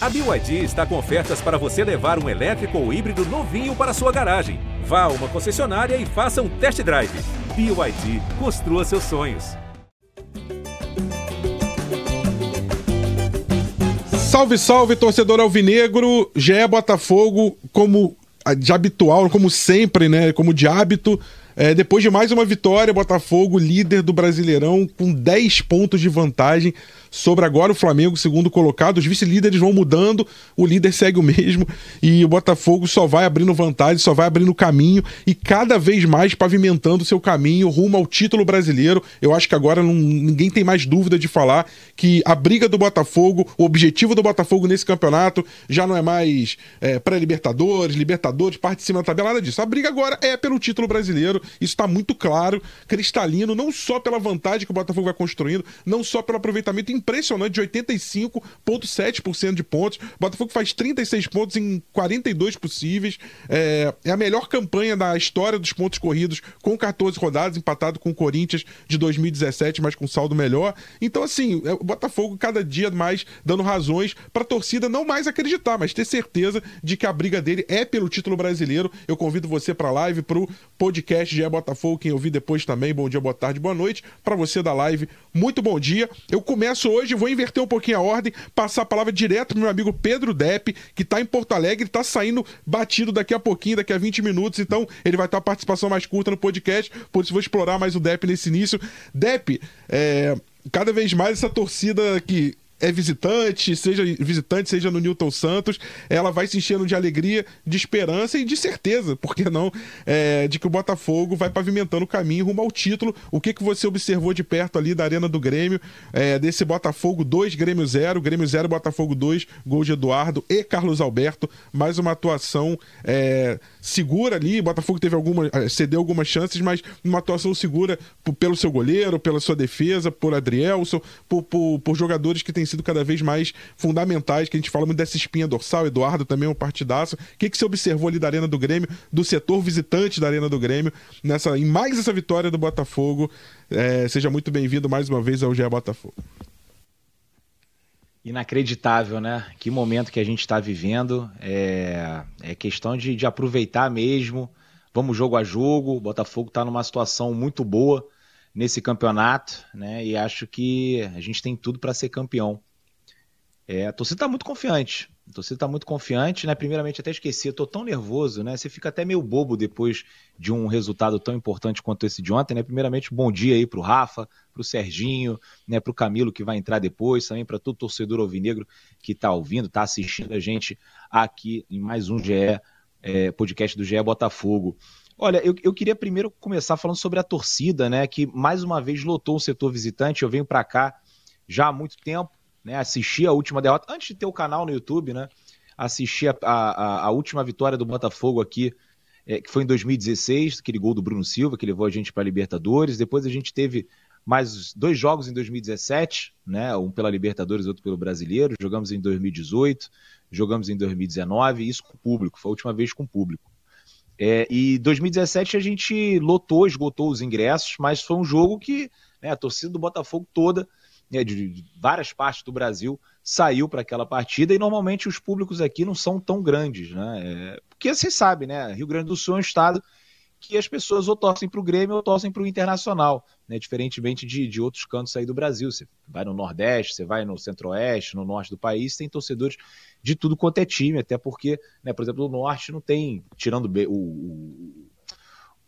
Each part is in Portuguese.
A BYD está com ofertas para você levar um elétrico ou híbrido novinho para sua garagem. Vá a uma concessionária e faça um test drive. BYD, construa seus sonhos. Salve, salve, torcedor alvinegro. GE Botafogo, como de habitual, como sempre, né? Como de hábito. É, depois de mais uma vitória, Botafogo, líder do Brasileirão, com 10 pontos de vantagem sobre agora o Flamengo, segundo colocado. Os vice-líderes vão mudando, o líder segue o mesmo e o Botafogo só vai abrindo vantagem, só vai abrindo caminho e cada vez mais pavimentando seu caminho rumo ao título brasileiro. Eu acho que agora não, ninguém tem mais dúvida de falar que a briga do Botafogo, o objetivo do Botafogo nesse campeonato já não é mais é, pré-Libertadores, Libertadores, parte de cima da tabela, nada disso. A briga agora é pelo título brasileiro, isso está muito claro, cristalino, não só pela vantagem que o Botafogo vai construindo, não só pelo aproveitamento impressionante de 85,7% de pontos. Botafogo faz 36 pontos em 42 possíveis. É, é, a melhor campanha da história dos pontos corridos, com 14 rodadas, empatado com o Corinthians de 2017, mas com saldo melhor. Então, assim, é, o Botafogo cada dia mais dando razões para a torcida não mais acreditar, mas ter certeza de que a briga dele é pelo título brasileiro. Eu convido você para a live, para o podcast de é Botafogo, quem ouvir depois também. Bom dia, boa tarde, boa noite. Para você da live, muito bom dia. Eu começo hoje, vou inverter um pouquinho a ordem, passar a palavra direto pro meu amigo Pedro Depp, que está em Porto Alegre, está saindo batido daqui a pouquinho, daqui a 20 minutos, então ele vai ter uma participação mais curta no podcast, por isso vou explorar mais o Depp nesse início. Depp, é, cada vez mais essa torcida que é visitante, seja visitante, seja no Newton Santos, ela vai se enchendo de alegria, de esperança e de certeza, por que não, é, de que o Botafogo vai pavimentando o caminho rumo ao título. O que, que você observou de perto ali da Arena do Grêmio, é, desse Botafogo 2, Grêmio 0, Grêmio 0, Botafogo 2, gol de Eduardo e Carlos Alberto, mais uma atuação é, segura ali, Botafogo teve alguma, é, cedeu algumas chances, mas uma atuação segura pelo seu goleiro, pela sua defesa, por Adrielson, por, por, por jogadores que têm sido cada vez mais fundamentais, que a gente fala muito dessa espinha dorsal, Eduardo também é um partidaço. O que, que você observou ali da Arena do Grêmio, do setor visitante da Arena do Grêmio, nessa, em mais essa vitória do Botafogo? É, seja muito bem-vindo mais uma vez ao GE Botafogo. Inacreditável, né? Que momento que a gente está vivendo. É, é questão de, de aproveitar mesmo. Vamos jogo a jogo. O Botafogo está numa situação muito boa nesse campeonato, né? E acho que a gente tem tudo para ser campeão. É, a torcida está muito confiante. A torcida está muito confiante, né? Primeiramente, até esqueci, eu tô tão nervoso, né? Você fica até meio bobo depois de um resultado tão importante quanto esse de ontem, né? Primeiramente, bom dia aí pro Rafa, pro Serginho, né? Pro Camilo que vai entrar depois, também para todo torcedor alvinegro que está ouvindo, está assistindo a gente aqui em mais um GE, é, podcast do GE Botafogo. Olha, eu, eu queria primeiro começar falando sobre a torcida, né? Que mais uma vez lotou o setor visitante. Eu venho para cá já há muito tempo né? Assisti a última derrota, antes de ter o canal no YouTube, né? Assisti a, a, a última vitória do Botafogo aqui, é, que foi em 2016, aquele gol do Bruno Silva, que levou a gente para a Libertadores. Depois a gente teve mais dois jogos em 2017, né? Um pela Libertadores, outro pelo Brasileiro. Jogamos em 2018, jogamos em 2019, isso com o público, foi a última vez com o público. É, e 2017 a gente lotou, esgotou os ingressos, mas foi um jogo que né, a torcida do Botafogo toda né, de várias partes do Brasil saiu para aquela partida e normalmente os públicos aqui não são tão grandes, né? É, porque você sabe, né? Rio Grande do Sul é um estado que as pessoas ou torcem para o Grêmio ou torcem para o Internacional, né? Diferentemente de, de outros cantos aí do Brasil. Você vai no Nordeste, você vai no Centro-Oeste, no Norte do país, tem torcedores de tudo quanto é time, até porque, né, por exemplo, no Norte não tem, tirando o, o,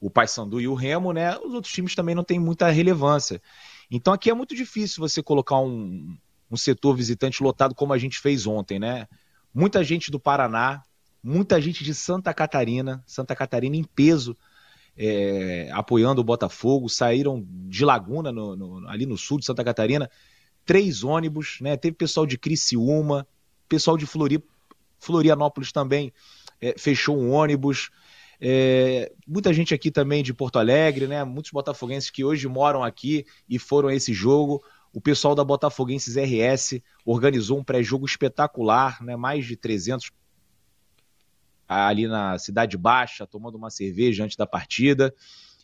o Paysandu e o Remo, né? Os outros times também não têm muita relevância. Então aqui é muito difícil você colocar um, um setor visitante lotado como a gente fez ontem, né? Muita gente do Paraná, muita gente de Santa Catarina, Santa Catarina em peso, é, apoiando o Botafogo, saíram de Laguna, no, no, ali no sul de Santa Catarina, três ônibus, né? Teve pessoal de Criciúma, pessoal de Flori, Florianópolis também é, fechou um ônibus. É, muita gente aqui também de Porto Alegre, né? Muitos botafoguenses que hoje moram aqui e foram a esse jogo. O pessoal da Botafoguenses RS organizou um pré-jogo espetacular, né? Mais de 300 ali na Cidade Baixa, tomando uma cerveja antes da partida.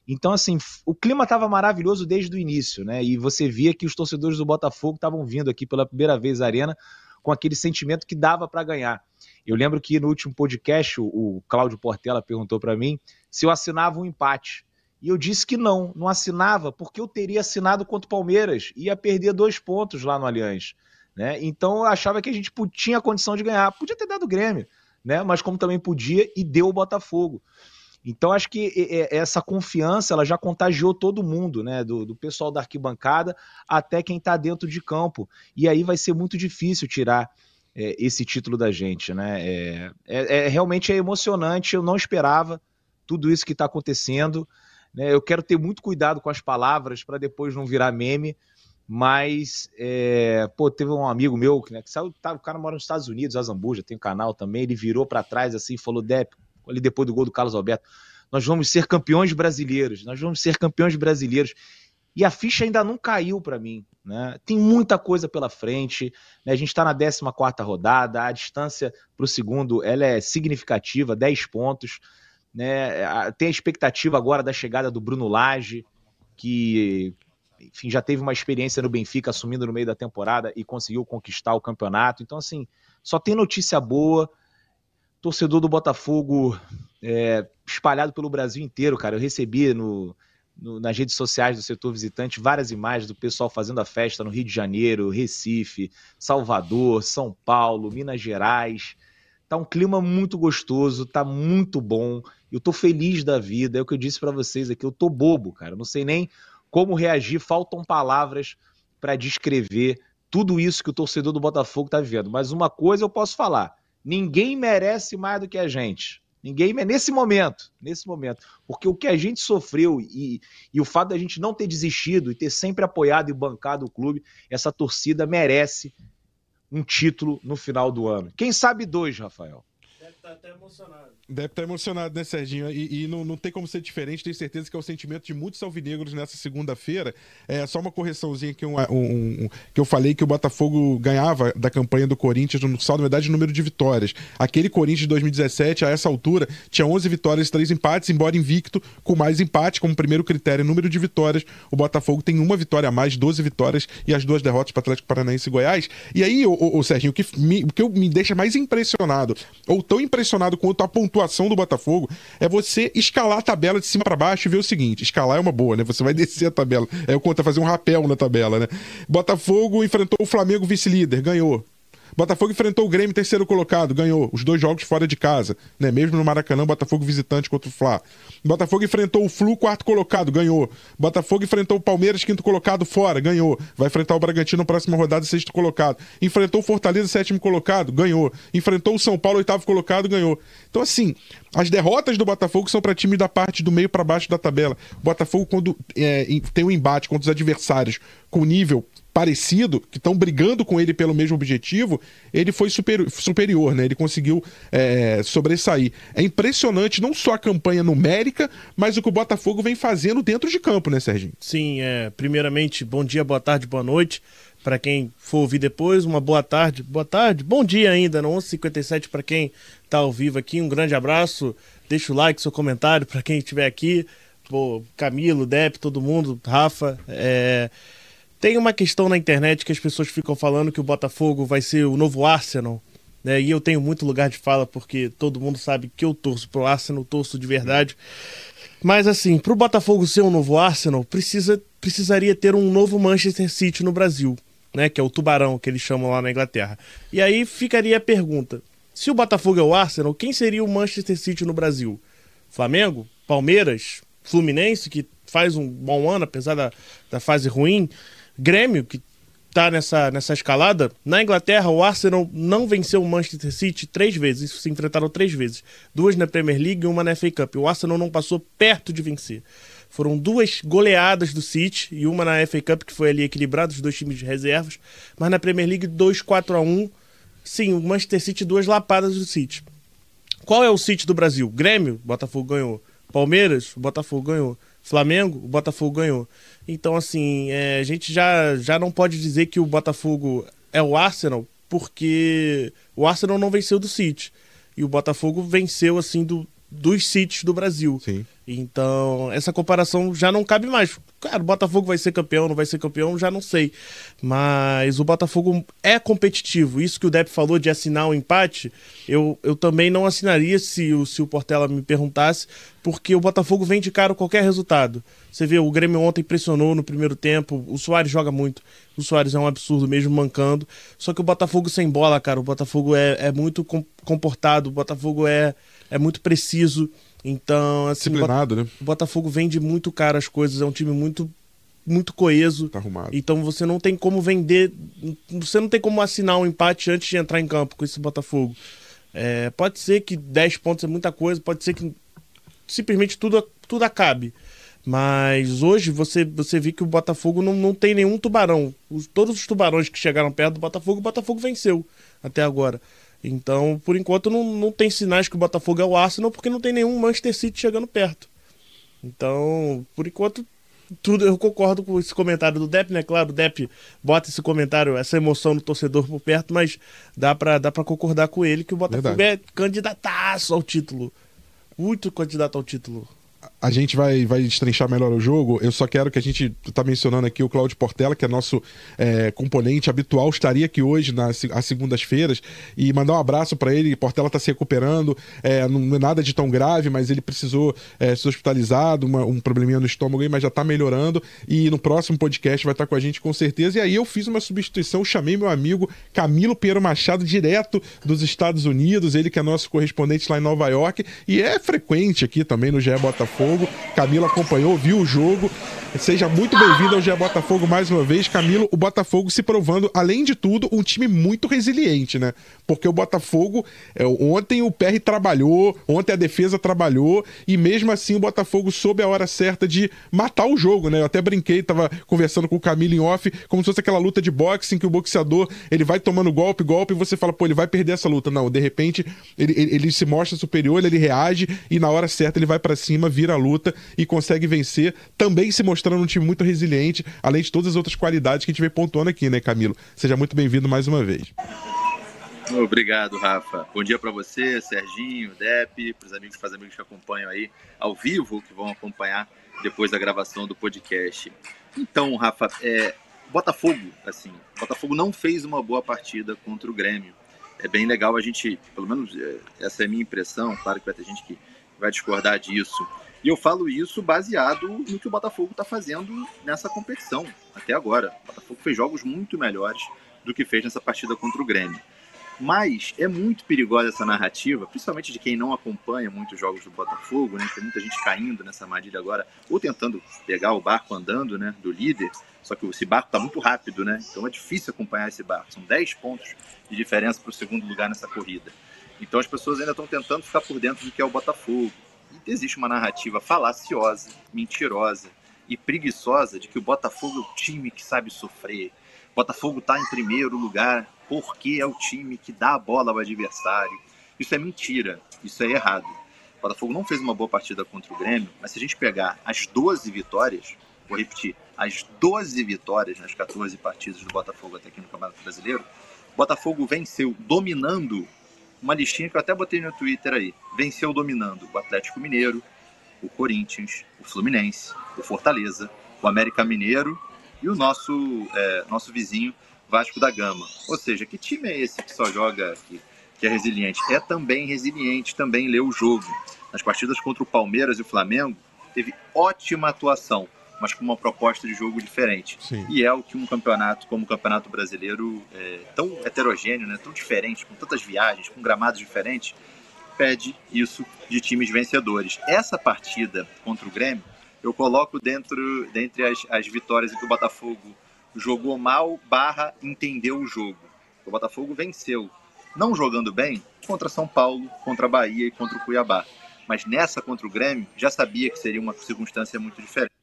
Então, assim, o clima estava maravilhoso desde o início, né? E você via que os torcedores do Botafogo estavam vindo aqui pela primeira vez à arena com aquele sentimento que dava para ganhar. Eu lembro que no último podcast o, Cláudio Portela perguntou para mim se eu assinava um empate. E eu disse que não, não assinava, porque eu teria assinado contra o Palmeiras, ia perder dois pontos lá no Allianz. Né? Então eu achava que a gente tinha condição de ganhar. Podia ter dado o Grêmio, né? mas como também podia, e deu o Botafogo. Então acho que essa confiança ela já contagiou todo mundo, né? Do, do pessoal da arquibancada até quem está dentro de campo. E aí vai ser muito difícil tirar é, esse título da gente, né? É, é, é, realmente é emocionante. Eu não esperava tudo isso que está acontecendo. Né? Eu quero ter muito cuidado com as palavras para depois não virar meme. Mas, é, pô, teve um amigo meu né, que saiu, tá, o cara mora nos Estados Unidos, Azambuja, tem um canal também. Ele virou para trás assim e falou: Dep, ali depois do gol do Carlos Alberto. Nós vamos ser campeões brasileiros, nós vamos ser campeões brasileiros. E a ficha ainda não caiu para mim. Né? Tem muita coisa pela frente. Né? A gente está na 14 rodada, a distância para o segundo ela é significativa 10 pontos. Né? Tem a expectativa agora da chegada do Bruno Lage, que enfim, já teve uma experiência no Benfica assumindo no meio da temporada e conseguiu conquistar o campeonato. Então, assim, só tem notícia boa torcedor do Botafogo é, espalhado pelo Brasil inteiro, cara. Eu recebi no, no, nas redes sociais do setor visitante várias imagens do pessoal fazendo a festa no Rio de Janeiro, Recife, Salvador, São Paulo, Minas Gerais. Tá um clima muito gostoso, tá muito bom. Eu tô feliz da vida. É o que eu disse para vocês aqui. Eu tô bobo, cara. Eu não sei nem como reagir. Faltam palavras para descrever tudo isso que o torcedor do Botafogo tá vivendo. Mas uma coisa eu posso falar Ninguém merece mais do que a gente. Ninguém nesse momento, nesse momento, porque o que a gente sofreu e, e o fato da gente não ter desistido e ter sempre apoiado e bancado o clube, essa torcida merece um título no final do ano. Quem sabe dois, Rafael? Estar até emocionado. Deve estar emocionado, né, Serginho? E, e não, não, tem como ser diferente, tenho certeza que é o sentimento de muitos alvinegros nessa segunda-feira. É só uma correçãozinha que, um, um, um, que eu falei que o Botafogo ganhava da campanha do Corinthians no saldo, na verdade, número de vitórias. Aquele Corinthians de 2017, a essa altura, tinha 11 vitórias e 3 empates, embora invicto, com mais empate como primeiro critério, número de vitórias. O Botafogo tem uma vitória a mais, 12 vitórias e as duas derrotas para Atlético Paranaense e Goiás. E aí, o, o, o Serginho, o que, me, o que me deixa mais impressionado, ou tão impressionado quanto a pontuação pontuação do Botafogo é você escalar a tabela de cima para baixo e ver o seguinte: escalar é uma boa, né? Você vai descer a tabela. É o conta fazer um rapel na tabela, né? Botafogo enfrentou o Flamengo vice-líder, ganhou. Botafogo enfrentou o Grêmio, terceiro colocado, ganhou os dois jogos fora de casa, né? Mesmo no Maracanã, Botafogo visitante contra o Fla. Botafogo enfrentou o Flu, quarto colocado, ganhou. Botafogo enfrentou o Palmeiras, quinto colocado, fora, ganhou. Vai enfrentar o Bragantino na próxima rodada, sexto colocado. Enfrentou o Fortaleza, sétimo colocado, ganhou. Enfrentou o São Paulo, oitavo colocado, ganhou. Então, assim, as derrotas do Botafogo são para times da parte do meio para baixo da tabela. O Botafogo, quando é, tem um embate contra os adversários com nível parecido, que estão brigando com ele pelo mesmo objetivo, ele foi super, superior, né? Ele conseguiu é, sobressair. É impressionante não só a campanha numérica, mas o que o Botafogo vem fazendo dentro de campo, né, Serginho? Sim, é. Primeiramente, bom dia, boa tarde, boa noite. Para quem for ouvir depois, uma boa tarde, boa tarde, bom dia ainda, no 11h57 para quem está ao vivo aqui. Um grande abraço, deixa o like, seu comentário para quem estiver aqui. Pô, Camilo, Dep, todo mundo, Rafa. É... Tem uma questão na internet que as pessoas ficam falando que o Botafogo vai ser o novo Arsenal, né? E eu tenho muito lugar de fala porque todo mundo sabe que eu torço pro Arsenal, torço de verdade. Mas assim, pro Botafogo ser um novo Arsenal, precisa, precisaria ter um novo Manchester City no Brasil, né? Que é o Tubarão que eles chamam lá na Inglaterra. E aí ficaria a pergunta: se o Botafogo é o Arsenal, quem seria o Manchester City no Brasil? Flamengo? Palmeiras? Fluminense, que faz um bom ano, apesar da, da fase ruim? Grêmio, que está nessa, nessa escalada, na Inglaterra o Arsenal não venceu o Manchester City três vezes, se enfrentaram três vezes. Duas na Premier League e uma na FA Cup. O Arsenal não passou perto de vencer. Foram duas goleadas do City e uma na FA Cup, que foi ali equilibrado, os dois times de reservas. Mas na Premier League, 2 4 a 1 Sim, o Manchester City, duas lapadas do City. Qual é o City do Brasil? Grêmio, Botafogo ganhou. Palmeiras, Botafogo ganhou. Flamengo, o Botafogo ganhou. Então, assim, é, a gente já, já não pode dizer que o Botafogo é o Arsenal, porque o Arsenal não venceu do City. E o Botafogo venceu, assim, do, dos Cities do Brasil. Sim. Então, essa comparação já não cabe mais. Cara, o Botafogo vai ser campeão, não vai ser campeão, já não sei. Mas o Botafogo é competitivo. Isso que o Depp falou de assinar o um empate, eu, eu também não assinaria se, o, se o Portela me perguntasse, porque o Botafogo vem de cara qualquer resultado. Você vê, o Grêmio ontem pressionou no primeiro tempo, o Soares joga muito. O Soares é um absurdo mesmo mancando. Só que o Botafogo sem bola, cara, o Botafogo é, é muito comportado, o Botafogo é, é muito preciso. Então, assim, Disciplinado, o, né? o Botafogo vende muito caro as coisas, é um time muito muito coeso. Tá arrumado. Então você não tem como vender, você não tem como assinar um empate antes de entrar em campo com esse Botafogo. É, pode ser que 10 pontos é muita coisa, pode ser que simplesmente tudo, tudo acabe. Mas hoje você, você vê que o Botafogo não, não tem nenhum tubarão. Os, todos os tubarões que chegaram perto do Botafogo, o Botafogo venceu até agora. Então, por enquanto, não, não tem sinais que o Botafogo é o Arsenal, porque não tem nenhum Manchester City chegando perto. Então, por enquanto, tudo eu concordo com esse comentário do Depp, né? Claro, o Depp bota esse comentário, essa emoção no torcedor por perto, mas dá pra, dá pra concordar com ele que o Botafogo Verdade. é candidataço ao título. Muito candidato ao título a gente vai, vai destrinchar melhor o jogo. Eu só quero que a gente tá mencionando aqui o Claudio Portela, que é nosso é, componente habitual, estaria aqui hoje nas segundas-feiras e mandar um abraço para ele. Portela tá se recuperando, é, não é nada de tão grave, mas ele precisou é, ser hospitalizado, uma, um probleminha no estômago aí, mas já tá melhorando. E no próximo podcast vai estar tá com a gente com certeza. E aí eu fiz uma substituição, chamei meu amigo Camilo Piero Machado, direto dos Estados Unidos, ele que é nosso correspondente lá em Nova York e é frequente aqui também no GE Botafogo. Botafogo. Camilo acompanhou, viu o jogo. Seja muito bem-vindo ao GE Botafogo mais uma vez. Camilo, o Botafogo se provando, além de tudo, um time muito resiliente, né? Porque o Botafogo, é, ontem o PR trabalhou, ontem a defesa trabalhou, e mesmo assim o Botafogo soube a hora certa de matar o jogo, né? Eu até brinquei, tava conversando com o Camilo em off, como se fosse aquela luta de boxe em que o boxeador ele vai tomando golpe, golpe, e você fala, pô, ele vai perder essa luta. Não, de repente ele, ele, ele se mostra superior, ele reage, e na hora certa ele vai para cima, vira a luta e consegue vencer, também se mostrando um time muito resiliente, além de todas as outras qualidades que a gente vem pontuando aqui, né, Camilo? Seja muito bem-vindo mais uma vez. Obrigado, Rafa. Bom dia para você, Serginho, Dep, para os amigos, os amigos que acompanham aí ao vivo, que vão acompanhar depois da gravação do podcast. Então, Rafa, é, Botafogo, assim, Botafogo não fez uma boa partida contra o Grêmio. É bem legal a gente, pelo menos é, essa é a minha impressão, claro que vai ter gente que vai discordar disso. E eu falo isso baseado no que o Botafogo está fazendo nessa competição até agora. O Botafogo fez jogos muito melhores do que fez nessa partida contra o Grêmio. Mas é muito perigosa essa narrativa, principalmente de quem não acompanha muitos jogos do Botafogo, né? Tem muita gente caindo nessa armadilha agora, ou tentando pegar o barco andando, né, do líder. Só que esse barco está muito rápido, né? Então é difícil acompanhar esse barco. São 10 pontos de diferença para o segundo lugar nessa corrida. Então as pessoas ainda estão tentando ficar por dentro do que é o Botafogo. Existe uma narrativa falaciosa, mentirosa e preguiçosa de que o Botafogo é o time que sabe sofrer. Botafogo está em primeiro lugar porque é o time que dá a bola ao adversário. Isso é mentira, isso é errado. O Botafogo não fez uma boa partida contra o Grêmio, mas se a gente pegar as 12 vitórias, vou repetir, as 12 vitórias nas 14 partidas do Botafogo até aqui no Campeonato Brasileiro, o Botafogo venceu dominando uma listinha que eu até botei no Twitter aí. Venceu dominando o Atlético Mineiro, o Corinthians, o Fluminense, o Fortaleza, o América Mineiro e o nosso, é, nosso vizinho Vasco da Gama. Ou seja, que time é esse que só joga aqui, que é resiliente? É também resiliente, também lê o jogo. Nas partidas contra o Palmeiras e o Flamengo, teve ótima atuação mas com uma proposta de jogo diferente. Sim. E é o que um campeonato como o Campeonato Brasileiro, é, tão heterogêneo, né, tão diferente, com tantas viagens, com gramados diferentes, pede isso de times vencedores. Essa partida contra o Grêmio, eu coloco dentro dentre as, as vitórias em que o Botafogo jogou mal barra entendeu o jogo. O Botafogo venceu, não jogando bem, contra São Paulo, contra a Bahia e contra o Cuiabá. Mas nessa contra o Grêmio, já sabia que seria uma circunstância muito diferente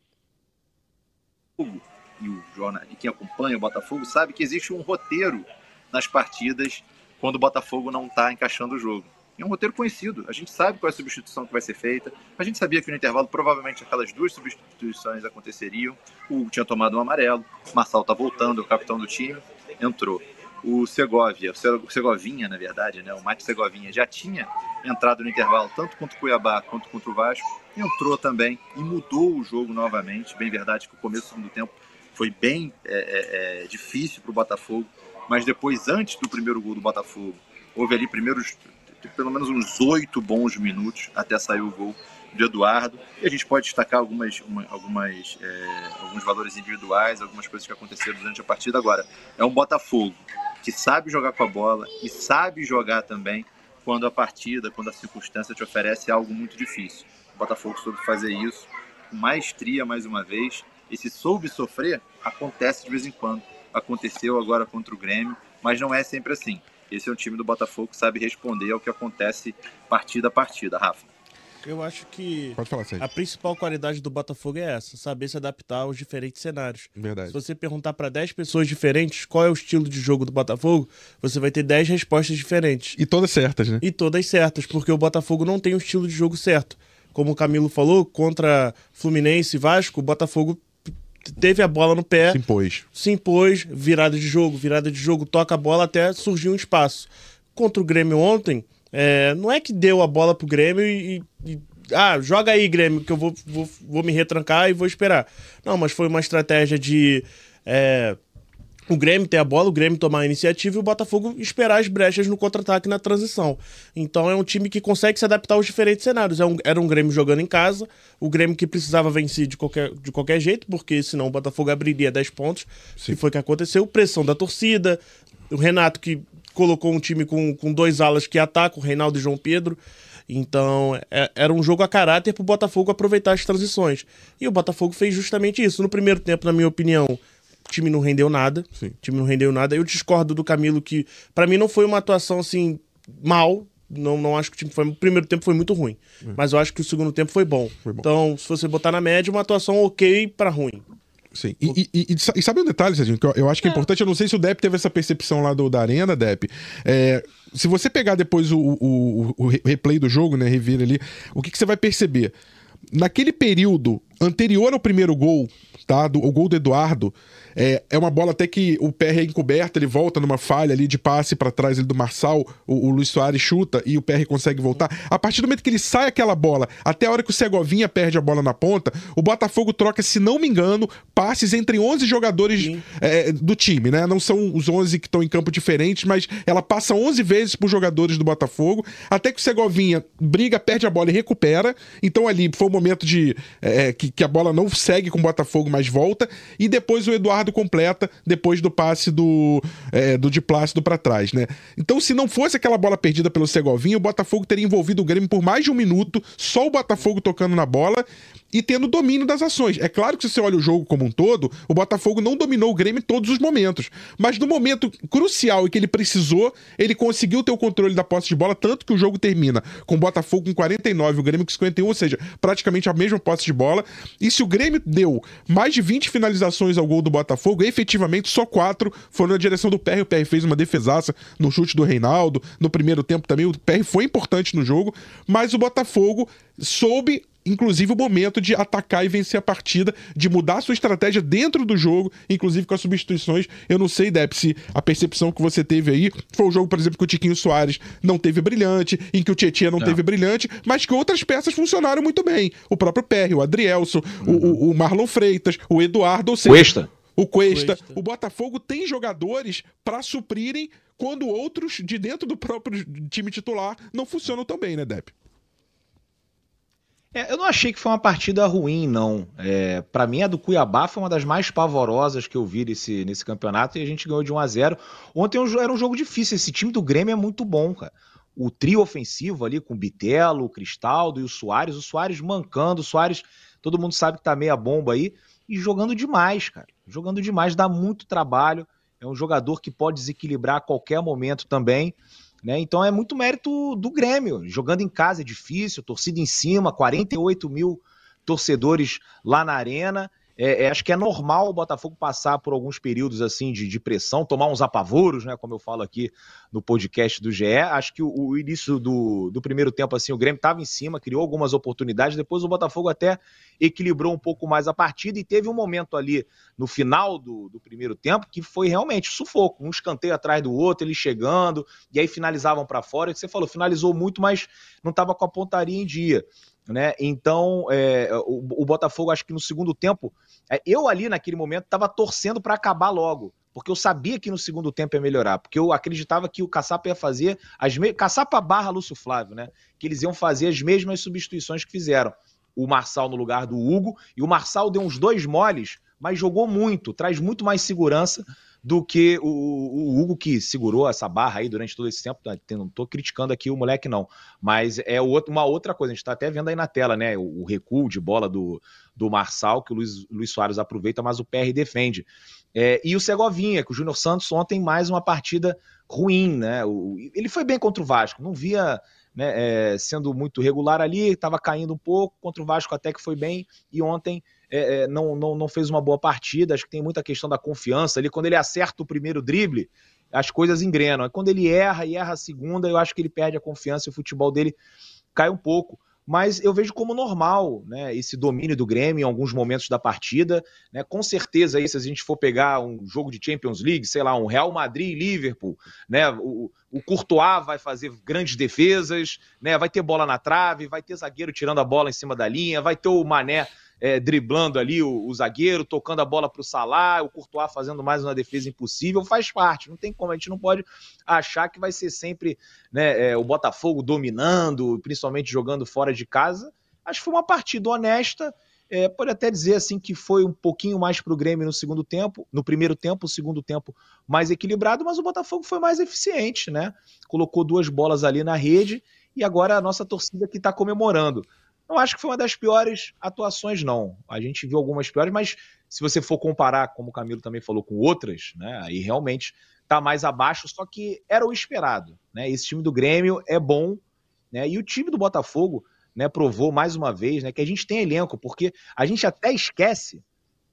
e o jornal, e quem acompanha o Botafogo sabe que existe um roteiro nas partidas quando o Botafogo não está encaixando o jogo. É um roteiro conhecido. A gente sabe qual é a substituição que vai ser feita. A gente sabia que no intervalo provavelmente aquelas duas substituições aconteceriam. O tinha tomado um amarelo, o Marçal está voltando, é o capitão do time, entrou. O Segovia, o Segovinha, na verdade, né? O Max Segovinha já tinha entrado no intervalo tanto contra o Cuiabá quanto contra o Vasco, entrou também e mudou o jogo novamente. Bem verdade que o começo do segundo tempo foi bem é, é, é difícil para o Botafogo, mas depois, antes do primeiro gol do Botafogo, houve ali primeiros, pelo menos uns oito bons minutos até sair o gol de Eduardo. E a gente pode destacar algumas, uma, algumas, é, alguns valores individuais, algumas coisas que aconteceram durante a partida. Agora, é um Botafogo que sabe jogar com a bola e sabe jogar também quando a partida, quando a circunstância te oferece algo muito difícil. O Botafogo soube fazer isso com maestria mais uma vez. E se soube sofrer, acontece de vez em quando. Aconteceu agora contra o Grêmio, mas não é sempre assim. Esse é um time do Botafogo que sabe responder ao que acontece partida a partida, Rafa. Eu acho que Pode falar, a principal qualidade do Botafogo é essa, saber se adaptar aos diferentes cenários. Verdade. Se você perguntar para 10 pessoas diferentes qual é o estilo de jogo do Botafogo, você vai ter 10 respostas diferentes. E todas certas, né? E todas certas, porque o Botafogo não tem um estilo de jogo certo. Como o Camilo falou, contra Fluminense e Vasco, o Botafogo teve a bola no pé. Se impôs. Se impôs, virada de jogo, virada de jogo, toca a bola até surgir um espaço. Contra o Grêmio ontem, é, não é que deu a bola pro Grêmio e, e, ah, joga aí, Grêmio, que eu vou, vou, vou me retrancar e vou esperar. Não, mas foi uma estratégia de é, o Grêmio ter a bola, o Grêmio tomar a iniciativa e o Botafogo esperar as brechas no contra-ataque na transição. Então é um time que consegue se adaptar aos diferentes cenários. É um, era um Grêmio jogando em casa, o Grêmio que precisava vencer de qualquer, de qualquer jeito, porque senão o Botafogo abriria 10 pontos, Sim. que foi o que aconteceu. Pressão da torcida, o Renato que colocou um time com, com dois alas que atacam, o Reinaldo e João Pedro. Então, é, era um jogo a caráter para o Botafogo aproveitar as transições. E o Botafogo fez justamente isso. No primeiro tempo, na minha opinião, o time não rendeu nada. Sim. O time não rendeu nada. Eu discordo do Camilo que, para mim, não foi uma atuação assim mal. Não, não acho que o time foi. O primeiro tempo foi muito ruim. É. Mas eu acho que o segundo tempo foi bom. foi bom. Então, se você botar na média, uma atuação ok para ruim. Sim. E, e, e, e, sabe um detalhe, Serginho, que eu, eu acho que é, é, importante, eu não sei se o Depp teve essa percepção lá do, da Arena, Depp. É, se você pegar depois o, o, o, replay do jogo, né, revir ali, o que, que você vai perceber? Naquele período anterior ao primeiro gol, tá? Do, o gol do Eduardo, é, é uma bola até que o PR é encoberto, ele volta numa falha ali de passe para trás ele do Marçal, o, o Luiz Soares chuta e o PR consegue voltar. A partir do momento que ele sai aquela bola, até a hora que o Segovinha perde a bola na ponta, o Botafogo troca, se não me engano, passes entre 11 jogadores é, do time, né? Não são os 11 que estão em campo diferentes, mas ela passa 11 vezes por jogadores do Botafogo, até que o Segovinha briga, perde a bola e recupera. Então ali foi o um momento de é, que, que a bola não segue com o Botafogo, mas volta. E depois o Eduardo completa depois do passe do, é, do de Plácido para trás, né? Então, se não fosse aquela bola perdida pelo Segovinho, o Botafogo teria envolvido o Grêmio por mais de um minuto, só o Botafogo tocando na bola e tendo domínio das ações. É claro que se você olha o jogo como um todo, o Botafogo não dominou o Grêmio em todos os momentos. Mas no momento crucial em que ele precisou, ele conseguiu ter o controle da posse de bola, tanto que o jogo termina com o Botafogo com 49 o Grêmio com 51, ou seja, praticamente a mesma posse de bola. E se o Grêmio deu mais de 20 finalizações ao gol do Botafogo, efetivamente só quatro foram na direção do PR. O PR fez uma defesaça no chute do Reinaldo. No primeiro tempo também, o PR foi importante no jogo, mas o Botafogo soube inclusive o momento de atacar e vencer a partida, de mudar a sua estratégia dentro do jogo, inclusive com as substituições. Eu não sei, Dep, se a percepção que você teve aí foi o jogo, por exemplo, que o Tiquinho Soares não teve brilhante, em que o Tietchan não, não, teve brilhante, mas que outras peças funcionaram muito bem. O próprio Perry, o Adrielson, uhum. o, o, Marlon Freitas, o Eduardo, ou seja, Cuesta. O Cuesta. Cuesta. O Botafogo tem jogadores para suprirem quando outros de dentro do próprio time titular não funcionam tão bem, né, Depp? É, eu não achei que foi uma partida ruim, não. É, para mim, a do Cuiabá foi uma das mais pavorosas que eu vi nesse, nesse campeonato e a gente ganhou de 1 a 0 Ontem era um jogo difícil. Esse time do Grêmio é muito bom, cara. O trio ofensivo ali com o Bitelo, o Cristaldo e o Soares. O Soares mancando, o Soares, todo mundo sabe que tá meia bomba aí. E jogando demais, cara. Jogando demais, dá muito trabalho. É um jogador que pode desequilibrar a qualquer momento também. Né? Então é muito mérito do Grêmio. Jogando em casa é difícil, torcida em cima, 48 mil torcedores lá na arena. É, é, acho que é normal o Botafogo passar por alguns períodos assim de, de, pressão, tomar uns apavoros, né? Como eu falo aqui no podcast do GE. Acho que o, o início do, do, primeiro tempo, assim, o Grêmio estava em cima, criou algumas oportunidades. Depois o Botafogo até equilibrou um pouco mais a partida e teve um momento ali no final do, do primeiro tempo que foi realmente sufoco, um escanteio atrás do outro, ele chegando, e aí finalizavam para fora. E você falou, finalizou muito, mas não estava com a pontaria em dia né? Então, é, o, o, Botafogo, acho que no segundo tempo, é, eu ali naquele momento estava torcendo para acabar logo, porque eu sabia que no segundo tempo ia melhorar, porque eu acreditava que o Caçapa ia fazer as me... Caçapa barra Lúcio Flávio, né? Que eles iam fazer as mesmas substituições que fizeram. O Marçal no lugar do Hugo, e o Marçal deu uns dois moles, mas jogou muito, traz muito mais segurança do que o, o, Hugo que segurou essa barra aí durante todo esse tempo. Tá, não estou criticando aqui o moleque, não. Mas é uma outra coisa, a gente está até vendo aí na tela, né? O, o, recuo de bola do, do Marçal, que o Luiz, Luiz Soares aproveita, mas o PR defende. É, e o Segovinha, que o Júnior Santos ontem mais uma partida ruim, né? O, ele foi bem contra o Vasco, não via. Né, é, sendo muito regular ali, estava caindo um pouco, contra o Vasco até que foi bem, e ontem é, é, não, não, não fez uma boa partida. Acho que tem muita questão da confiança ali. Quando ele acerta o primeiro drible, as coisas engrenam. Quando ele erra e erra a segunda, eu acho que ele perde a confiança e o futebol dele cai um pouco. Mas eu vejo como normal né, esse domínio do Grêmio em alguns momentos da partida. Né, com certeza, aí, se a gente for pegar um jogo de Champions League, sei lá, um Real Madrid e Liverpool, né, o, o Courtois vai fazer grandes defesas, né, vai ter bola na trave, vai ter zagueiro tirando a bola em cima da linha, vai ter o Mané é, driblando ali o, o, zagueiro, tocando a bola para o Salah, o Courtois fazendo mais uma defesa impossível, faz parte. Não tem como, a gente não pode achar que vai ser sempre né, é, o Botafogo dominando, principalmente jogando fora de casa. Acho que foi uma partida honesta. É, pode até dizer assim que foi um pouquinho mais para o Grêmio no segundo tempo, no primeiro tempo, o segundo tempo mais equilibrado, mas o Botafogo foi mais eficiente, né? Colocou duas bolas ali na rede e agora a nossa torcida que está comemorando. Não acho que foi uma das piores atuações, não. A gente viu algumas piores, mas se você for comparar, como o Camilo também falou, com outras, né, aí realmente está mais abaixo, só que era o esperado. Né? Esse time do Grêmio é bom, né? E o time do Botafogo né, provou mais uma vez né, que a gente tem elenco, porque a gente até esquece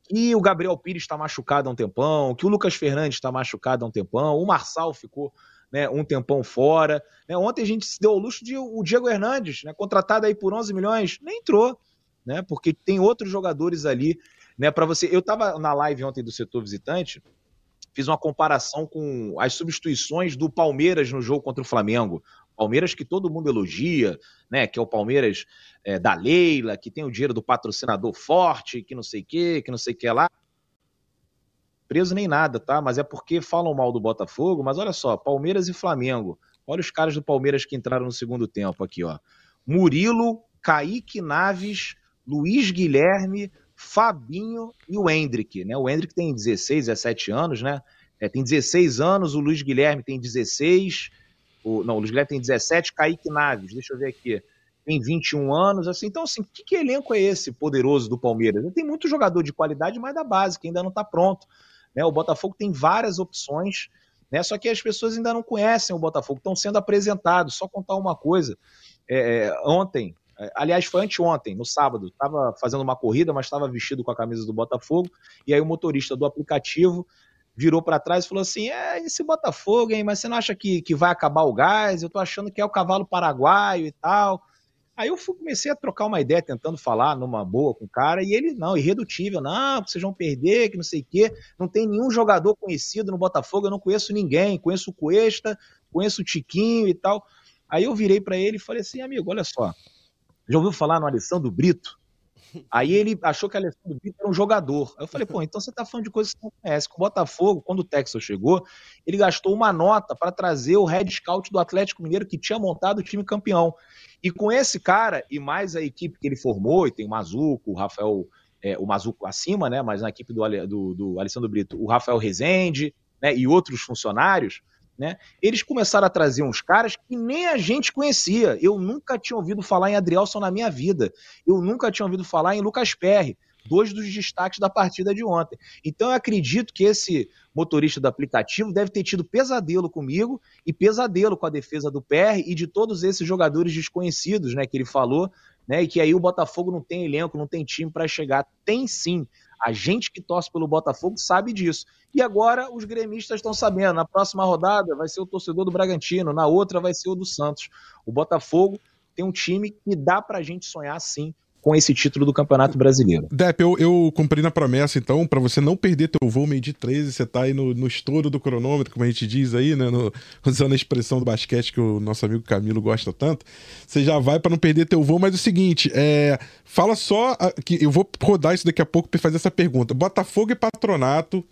que o Gabriel Pires está machucado há um tempão, que o Lucas Fernandes está machucado há um tempão, o Marçal ficou né, um tempão fora. Né? Ontem a gente se deu o luxo de o Diego Hernandes, né, contratado aí por 11 milhões, nem entrou, né, porque tem outros jogadores ali, né, para você. Eu estava na live ontem do setor visitante, fiz uma comparação com as substituições do Palmeiras no jogo contra o Flamengo. Palmeiras que todo mundo elogia, né? Que é o Palmeiras é, da Leila, que tem o dinheiro do patrocinador forte, que não sei o que, que não sei o que lá preso nem nada, tá? Mas é porque falam mal do Botafogo. Mas olha só, Palmeiras e Flamengo. Olha os caras do Palmeiras que entraram no segundo tempo aqui, ó. Murilo, Kaique Naves, Luiz Guilherme, Fabinho e o Hendrick, né? O Hendrick tem 16, 17 anos, né? É, tem 16 anos, o Luiz Guilherme tem 16, o, não, o Luiz Guilherme tem 17, Kaique Naves, deixa eu ver aqui, tem 21 anos, assim, então assim, que, que elenco é esse poderoso do Palmeiras? Tem muito jogador de qualidade, mas da base, que ainda não está pronto. Né? O Botafogo tem várias opções, né? só que as pessoas ainda não conhecem o Botafogo, estão sendo apresentados. Só contar uma coisa: é, é ontem, é, aliás, foi anteontem, no sábado, estava fazendo uma corrida, mas estava vestido com a camisa do Botafogo, e aí o motorista do aplicativo virou para trás e falou assim: É, esse Botafogo, hein? Mas você não acha que, que vai acabar o gás? Eu tô achando que é o cavalo paraguaio e tal. Aí eu fui, comecei a trocar uma ideia, tentando falar numa boa com o cara, e ele, não, irredutível, não, vocês vão perder, que não sei o quê. Não tem nenhum jogador conhecido no Botafogo, eu não conheço ninguém, conheço o Cuesta, conheço o Tiquinho e tal. Aí eu virei para ele e falei assim, amigo, olha só, já ouviu falar no Alessandro Brito? Aí ele achou que Alessandro Brito era um jogador. Aí eu falei, pô, então você tá falando de coisas que você não conhece. Com o Botafogo, quando o Texas chegou, ele gastou uma nota para trazer o head scout do Atlético Mineiro que tinha montado o time campeão. E com esse cara, e mais a equipe que ele formou, e tem o Mazuco, o Rafael, é, o Mazuco acima, né? Mas na equipe do, do, do Alessandro Brito, o Rafael Rezende, né? E outros funcionários, né? Eles começaram a trazer uns caras que nem a gente conhecia. Eu nunca tinha ouvido falar em Adrielson na minha vida. Eu nunca tinha ouvido falar em Lucas Perry dois dos destaques da partida de ontem. Então eu acredito que esse motorista do aplicativo deve ter tido pesadelo comigo e pesadelo com a defesa do PR e de todos esses jogadores desconhecidos, né, que ele falou, né, e que aí o Botafogo não tem elenco, não tem time para chegar. Tem sim. A gente que torce pelo Botafogo sabe disso. E agora os gremistas estão sabendo. Na próxima rodada vai ser o torcedor do Bragantino, na outra vai ser o do Santos. O Botafogo tem um time que dá pra gente sonhar sim com esse título do Campeonato Brasileiro. Depp, eu, eu cumpri na promessa, então, para você não perder teu voo meio de 13, você tá aí no, no estouro do cronômetro, como a gente diz aí, né? No, usando a expressão do basquete que o nosso amigo Camilo gosta tanto. Você já vai para não perder teu voo, mas é o seguinte, é, fala só que eu vou rodar isso daqui a pouco para fazer essa pergunta. Botafogo e Patronato,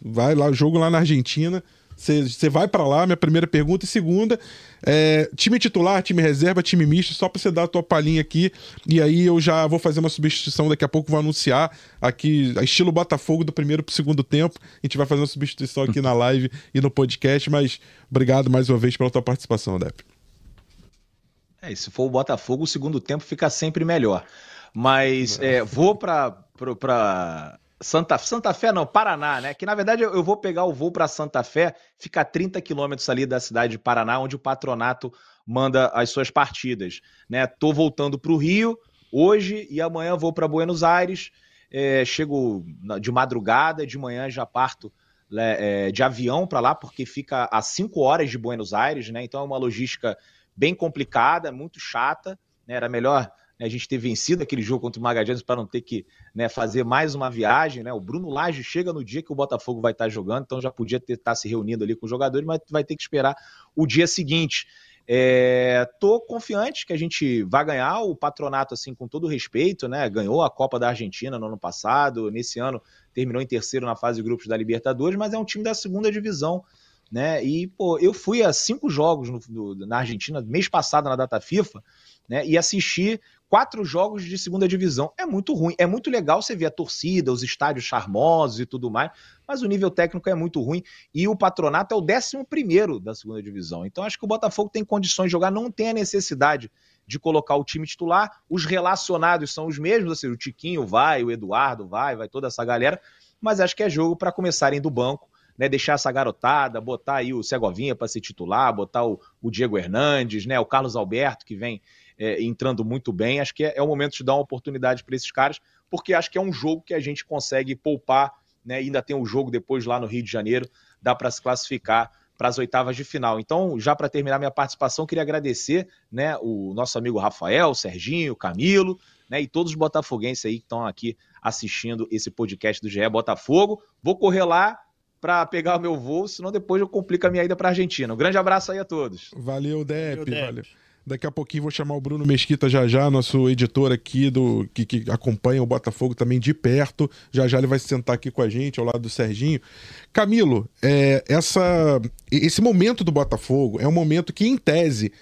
vai lá, jogo lá na Argentina. Você vai para lá, minha primeira pergunta. E segunda, é, time titular, time reserva, time misto, só para você dar a tua palhinha aqui. E aí eu já vou fazer uma substituição daqui a pouco, vou anunciar aqui, estilo Botafogo, do primeiro pro segundo tempo. A gente vai fazer uma substituição aqui na live e no podcast, mas obrigado mais uma vez pela tua participação, Dep. É, se for o Botafogo, o segundo tempo fica sempre melhor. Mas é, vou para Santa, Santa Fé não, Paraná, né? Que na verdade eu, vou pegar o voo para Santa Fé, fica a 30 quilômetros ali da cidade de Paraná, onde o patronato manda as suas partidas, né? Tô voltando para o Rio hoje e amanhã vou para Buenos Aires. É, chego de madrugada, de manhã já parto né, é, de avião para lá, porque fica a 5 horas de Buenos Aires, né? Então é uma logística bem complicada, muito chata. Né? Era melhor a gente ter vencido aquele jogo contra o Magadianos para não ter que né, fazer mais uma viagem. Né? O Bruno Lage chega no dia que o Botafogo vai estar jogando, então já podia estar tá se reunindo ali com os jogadores, mas vai ter que esperar o dia seguinte. É, tô confiante que a gente vai ganhar o patronato assim com todo respeito, né? Ganhou a Copa da Argentina no ano passado, nesse ano terminou em terceiro na fase de grupos da Libertadores, mas é um time da segunda divisão, né? E pô, eu fui a cinco jogos no, na Argentina mês passado na data FIFA, né? E assisti quatro jogos de segunda divisão. É muito ruim. É muito legal você ver a torcida, os estádios charmosos e tudo mais, mas o nível técnico é muito ruim. E o patronato é o décimo primeiro da segunda divisão. Então acho que o Botafogo tem condições de jogar, não tem a necessidade de colocar o time titular. Os relacionados são os mesmos, assim, o Tiquinho vai, o Eduardo vai, vai toda essa galera, mas acho que é jogo para começarem do banco. Né, deixar essa garotada, botar aí o Segovinha para ser titular, botar o, o Diego Hernandes, né, o Carlos Alberto, que vem é, entrando muito bem. Acho que é, é, o momento de dar uma oportunidade para esses caras, porque acho que é um jogo que a gente consegue poupar, né? Ainda tem um jogo depois lá no Rio de Janeiro, dá para se classificar para as oitavas de final. Então, já para terminar minha participação, queria agradecer né, o nosso amigo Rafael, Serginho, Camilo, né, e todos os botafoguenses aí que estão aqui assistindo esse podcast do GE Botafogo. Vou correr lá para pegar o meu voo, senão depois eu complico a minha ida para a Argentina. Um grande abraço aí a todos. Valeu, Dep. Valeu. Valeu. Daqui a pouquinho vou chamar o Bruno Mesquita já já, nosso editor aqui do que, que, acompanha o Botafogo também de perto. Já já ele vai se sentar aqui com a gente ao lado do Serginho. Camilo, é, essa, esse momento do Botafogo é um momento que, em tese,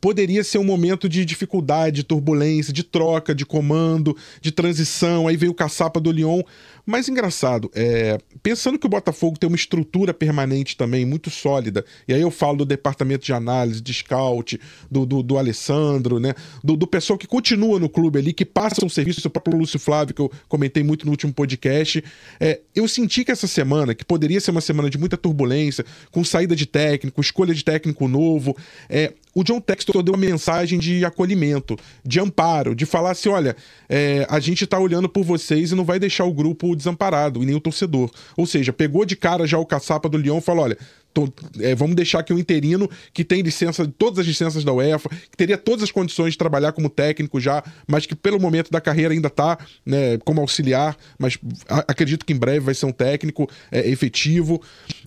poderia ser um momento de dificuldade, turbulência, de troca, de comando, de transição. Aí veio o caçapa do Lyon. Mas engraçado, é, pensando que o Botafogo tem uma estrutura permanente também muito sólida, e aí eu falo do departamento de análise, de scout, do, do, do Alessandro, né? Do, do, pessoal que continua no clube ali, que passa um serviço, o próprio Lúcio Flávio, que eu comentei muito no último podcast. É, eu senti que essa semana, que poderia ser uma semana de muita turbulência, com saída de técnico, escolha de técnico novo, é, o John Textor deu uma mensagem de acolhimento, de amparo, de falar assim: olha, é, a gente tá olhando por vocês e não vai deixar o grupo desamparado, e nem o torcedor. Ou seja, pegou de cara já o caçapa do Lyon e falou: olha, tô, é, vamos deixar aqui um interino que tem licença, todas as licenças da UEFA, que teria todas as condições de trabalhar como técnico já, mas que pelo momento da carreira ainda está né, como auxiliar, mas acredito que em breve vai ser um técnico é, efetivo.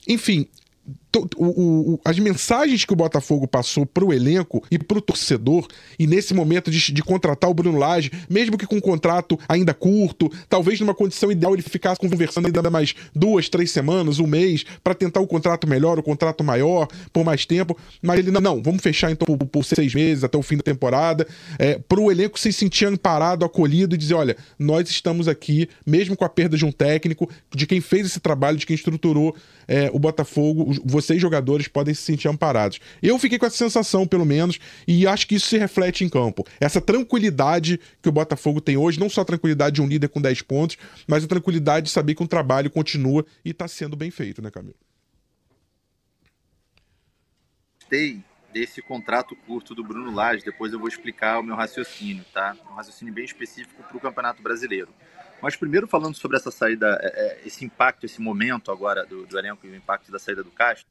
Enfim, o, o, as mensagens que o Botafogo passou pro elenco e pro torcedor, e nesse momento de, de, contratar o Bruno Lage, mesmo que com um contrato ainda curto, talvez numa condição ideal ele ficasse conversando ainda mais duas, três semanas, um mês, para tentar o um contrato melhor, o um contrato maior, por mais tempo, mas ele, não, não vamos fechar então por, por, seis meses, até o fim da temporada, é, pro elenco se sentir amparado, acolhido e dizer, olha, nós estamos aqui, mesmo com a perda de um técnico, de quem fez esse trabalho, de quem estruturou é, o Botafogo, vocês jogadores podem se sentir amparados. Eu fiquei com essa sensação, pelo menos, e acho que isso se reflete em campo. Essa tranquilidade que o Botafogo tem hoje, não só a tranquilidade de um líder com 10 pontos, mas a tranquilidade de saber que o trabalho continua e está sendo bem feito, né, Camilo? Gostei desse contrato curto do Bruno Lage, depois eu vou explicar o meu raciocínio, tá? Um raciocínio bem específico para o Campeonato Brasileiro. Mas primeiro falando sobre essa saída, é, é, esse impacto, esse momento agora do, do elenco e o impacto da saída do Castro,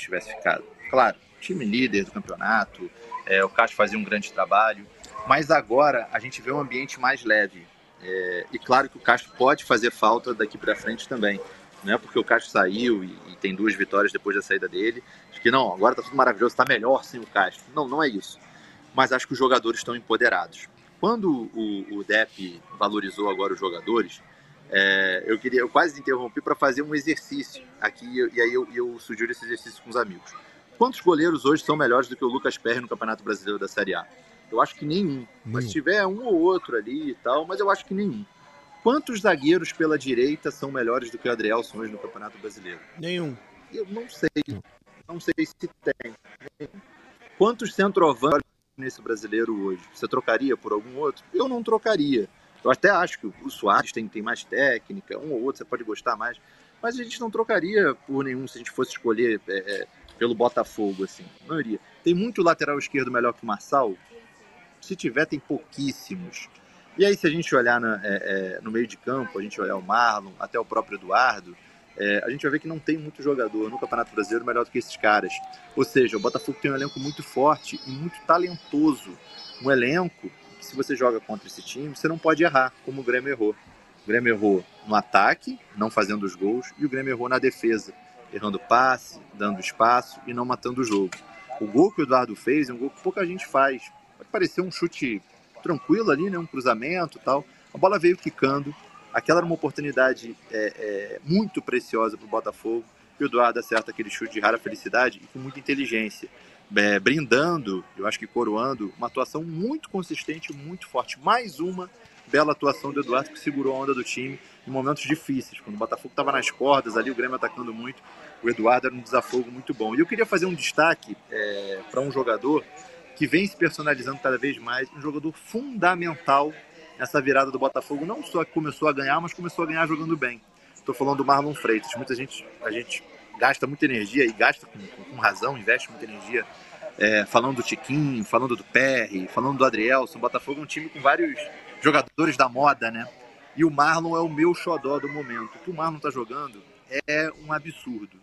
tivesse ficado. Claro, time líder do campeonato, é, o Castro fazia um grande trabalho, mas agora a gente vê um ambiente mais leve. É, e claro que o Castro pode fazer falta daqui para frente também. Não é porque o Castro saiu e, e, tem duas vitórias depois da saída dele, de que não, agora tá tudo maravilhoso, tá melhor sem o Castro. Não, não é isso. Mas acho que os jogadores estão empoderados. Quando o, o Dep valorizou agora os jogadores, é, eu queria, eu quase interrompi para fazer um exercício aqui e aí eu, eu, sugiro esse exercício com os amigos. Quantos goleiros hoje são melhores do que o Lucas Perry no Campeonato Brasileiro da Série A? Eu acho que nenhum. Mas se tiver um ou outro ali e tal, mas eu acho que nenhum. Quantos zagueiros pela direita são melhores do que o Adrielson hoje no Campeonato Brasileiro? Nenhum. Eu não sei. Não sei se tem. Quantos centroavantes nesse brasileiro hoje? Você trocaria por algum outro? Eu não trocaria. Eu até acho que o Soares tem, tem mais técnica, um ou outro você pode gostar mais, mas a gente não trocaria por nenhum se a gente fosse escolher é, é, pelo Botafogo, assim. Não iria. Tem muito lateral esquerdo melhor que o Marçal? Se tiver, tem pouquíssimos. E aí, se a gente olhar na, é, é no meio de campo, a gente olhar o Marlon, até o próprio Eduardo, é, a gente vai ver que não tem muito jogador no Campeonato Brasileiro melhor do que esses caras. Ou seja, o Botafogo tem um elenco muito forte e muito talentoso. Um elenco que, se você joga contra esse time, você não pode errar, como o Grêmio errou. O Grêmio errou no ataque, não fazendo os gols, e o Grêmio errou na defesa, errando passe, dando espaço e não matando o jogo. O gol que o Eduardo fez é um gol que pouca gente faz. Pode parecer um chute tranquilo ali, né? um cruzamento tal. A bola veio quicando, Aquela era uma oportunidade é, é, muito preciosa para o Botafogo. E o Eduardo acerta aquele chute de rara felicidade e com muita inteligência, é, brindando, eu acho que coroando, uma atuação muito consistente, muito forte. Mais uma bela atuação do Eduardo que segurou a onda do time em momentos difíceis. Quando o Botafogo estava nas cordas, ali o Grêmio atacando muito, o Eduardo era um desafogo muito bom. E eu queria fazer um destaque é, para um jogador que vem se personalizando cada vez mais, um jogador fundamental essa virada do Botafogo não só começou a ganhar, mas começou a ganhar jogando bem. Estou falando do Marlon Freitas. Muita gente, a gente gasta muita energia e gasta com, com razão, investe muita energia é, falando do Tiquinho, falando do Perry, falando do Adrielson. O Botafogo é um time com vários jogadores da moda, né? E o Marlon é o meu xodó do momento. O que o Marlon está jogando é um absurdo,